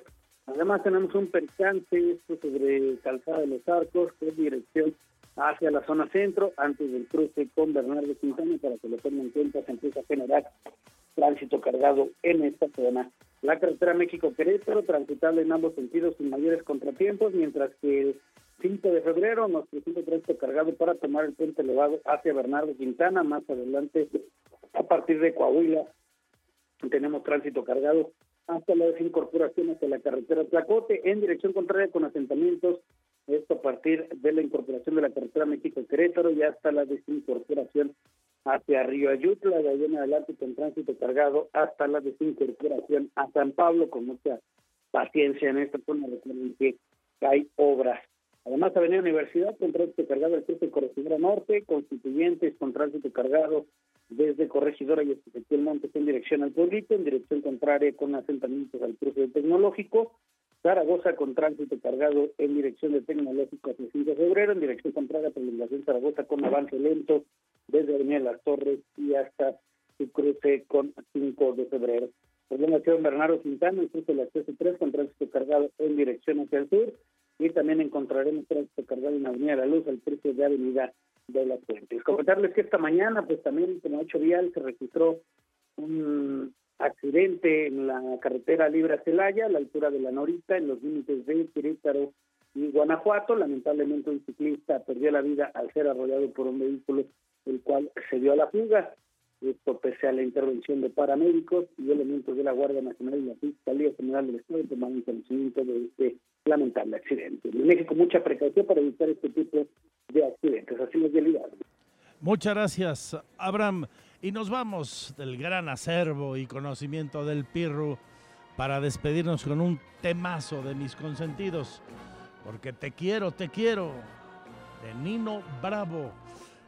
Además tenemos un percance sobre Calzada de Los Arcos, con dirección hacia la zona centro, antes del cruce con Bernardo Quintana, para que lo tengan en cuenta, se empieza a generar tránsito cargado en esta zona. La carretera México-Querétaro, transitable en ambos sentidos sin mayores contratiempos, mientras que el 5 de febrero nos presenta tránsito cargado para tomar el puente elevado hacia Bernardo Quintana, más adelante a partir de Coahuila tenemos tránsito cargado hasta la desincorporación hacia la carretera Tlacote en dirección contraria con asentamientos esto a partir de la incorporación de la carretera México-Querétaro y hasta la desincorporación hacia Río Ayutla, de ahí en adelante con tránsito cargado hasta la desincorporación a San Pablo, con mucha paciencia en esta zona, recuerden que hay obras. Además, Avenida Universidad con tránsito cargado al cruce Corregidora Norte, Constituyentes con tránsito cargado desde Corregidora y Ezequiel Montes en dirección al pueblito, en dirección contraria con asentamientos al cruce Tecnológico, Zaragoza con tránsito cargado en dirección de Tecnológico hacia 5 de febrero, en dirección contraria prolongación Zaragoza con avance lento desde Avenida Las Torres y hasta su cruce con 5 de febrero. Prolongación Bernardo Quintana, el cruce del acceso 3 con tránsito cargado en dirección hacia el sur y también encontraremos tránsito cargado en Avenida La Luz al cruce de Avenida de las Fuentes. Comentarles que esta mañana, pues también como hecho vial, se registró un accidente en la carretera Libra Celaya, a la altura de la Norita, en los límites de Querétaro y Guanajuato. Lamentablemente un ciclista perdió la vida al ser arrollado por un vehículo, el cual se dio a la fuga. Esto pese a la intervención de paramédicos y elementos de la Guardia Nacional y la Fiscalía General del Estado tomaron conocimiento de este lamentable accidente. En México mucha precaución para evitar este tipo de accidentes. Así es. Muchas gracias, Abraham. Y nos vamos del gran acervo y conocimiento del Pirru para despedirnos con un temazo de mis consentidos. Porque te quiero, te quiero. De Nino Bravo.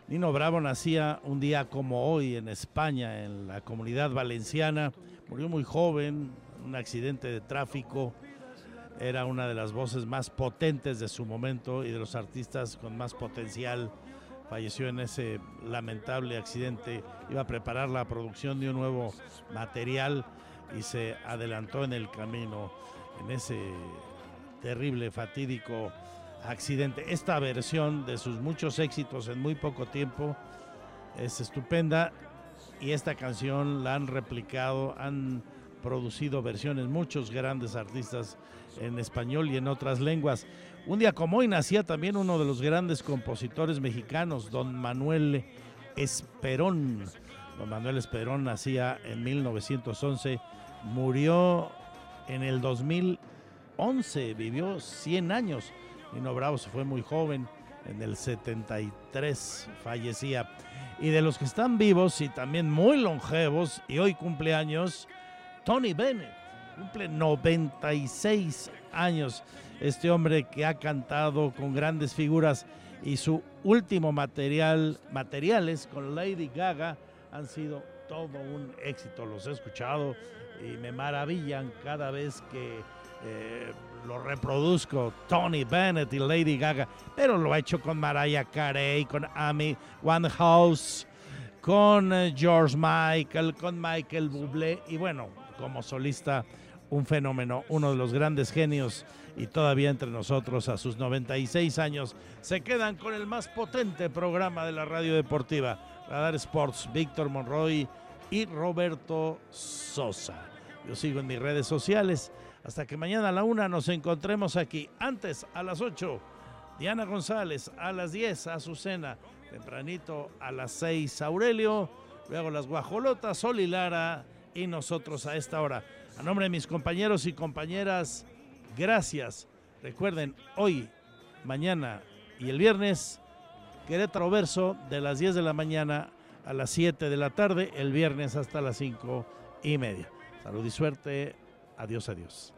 Nino Bravo nacía un día como hoy en España, en la comunidad valenciana. Murió muy joven, un accidente de tráfico. Era una de las voces más potentes de su momento y de los artistas con más potencial falleció en ese lamentable accidente. Iba a preparar la producción de un nuevo material y se adelantó en el camino en ese terrible, fatídico accidente. Esta versión de sus muchos éxitos en muy poco tiempo es estupenda y esta canción la han replicado, han producido versiones muchos grandes artistas en español y en otras lenguas. Un día como hoy nacía también uno de los grandes compositores mexicanos, don Manuel Esperón. Don Manuel Esperón nacía en 1911, murió en el 2011, vivió 100 años. Nino Bravo se fue muy joven, en el 73 fallecía. Y de los que están vivos y también muy longevos, y hoy cumpleaños, Tony Bennett, cumple 96 años. Este hombre que ha cantado con grandes figuras y su último material, materiales con Lady Gaga han sido todo un éxito. Los he escuchado y me maravillan cada vez que eh, lo reproduzco. Tony Bennett y Lady Gaga, pero lo ha hecho con Mariah Carey, con Amy Winehouse, con eh, George Michael, con Michael Bublé y bueno, como solista un fenómeno, uno de los grandes genios y todavía entre nosotros a sus 96 años se quedan con el más potente programa de la radio deportiva, Radar Sports, Víctor Monroy y Roberto Sosa. Yo sigo en mis redes sociales. Hasta que mañana a la una nos encontremos aquí. Antes, a las 8, Diana González. A las 10, Azucena. Tempranito, a las 6, Aurelio. Luego las Guajolotas, Sol y Lara. Y nosotros a esta hora. A nombre de mis compañeros y compañeras, gracias. Recuerden, hoy, mañana y el viernes, Querétaro Verso de las 10 de la mañana a las 7 de la tarde, el viernes hasta las 5 y media. Salud y suerte. Adiós, adiós.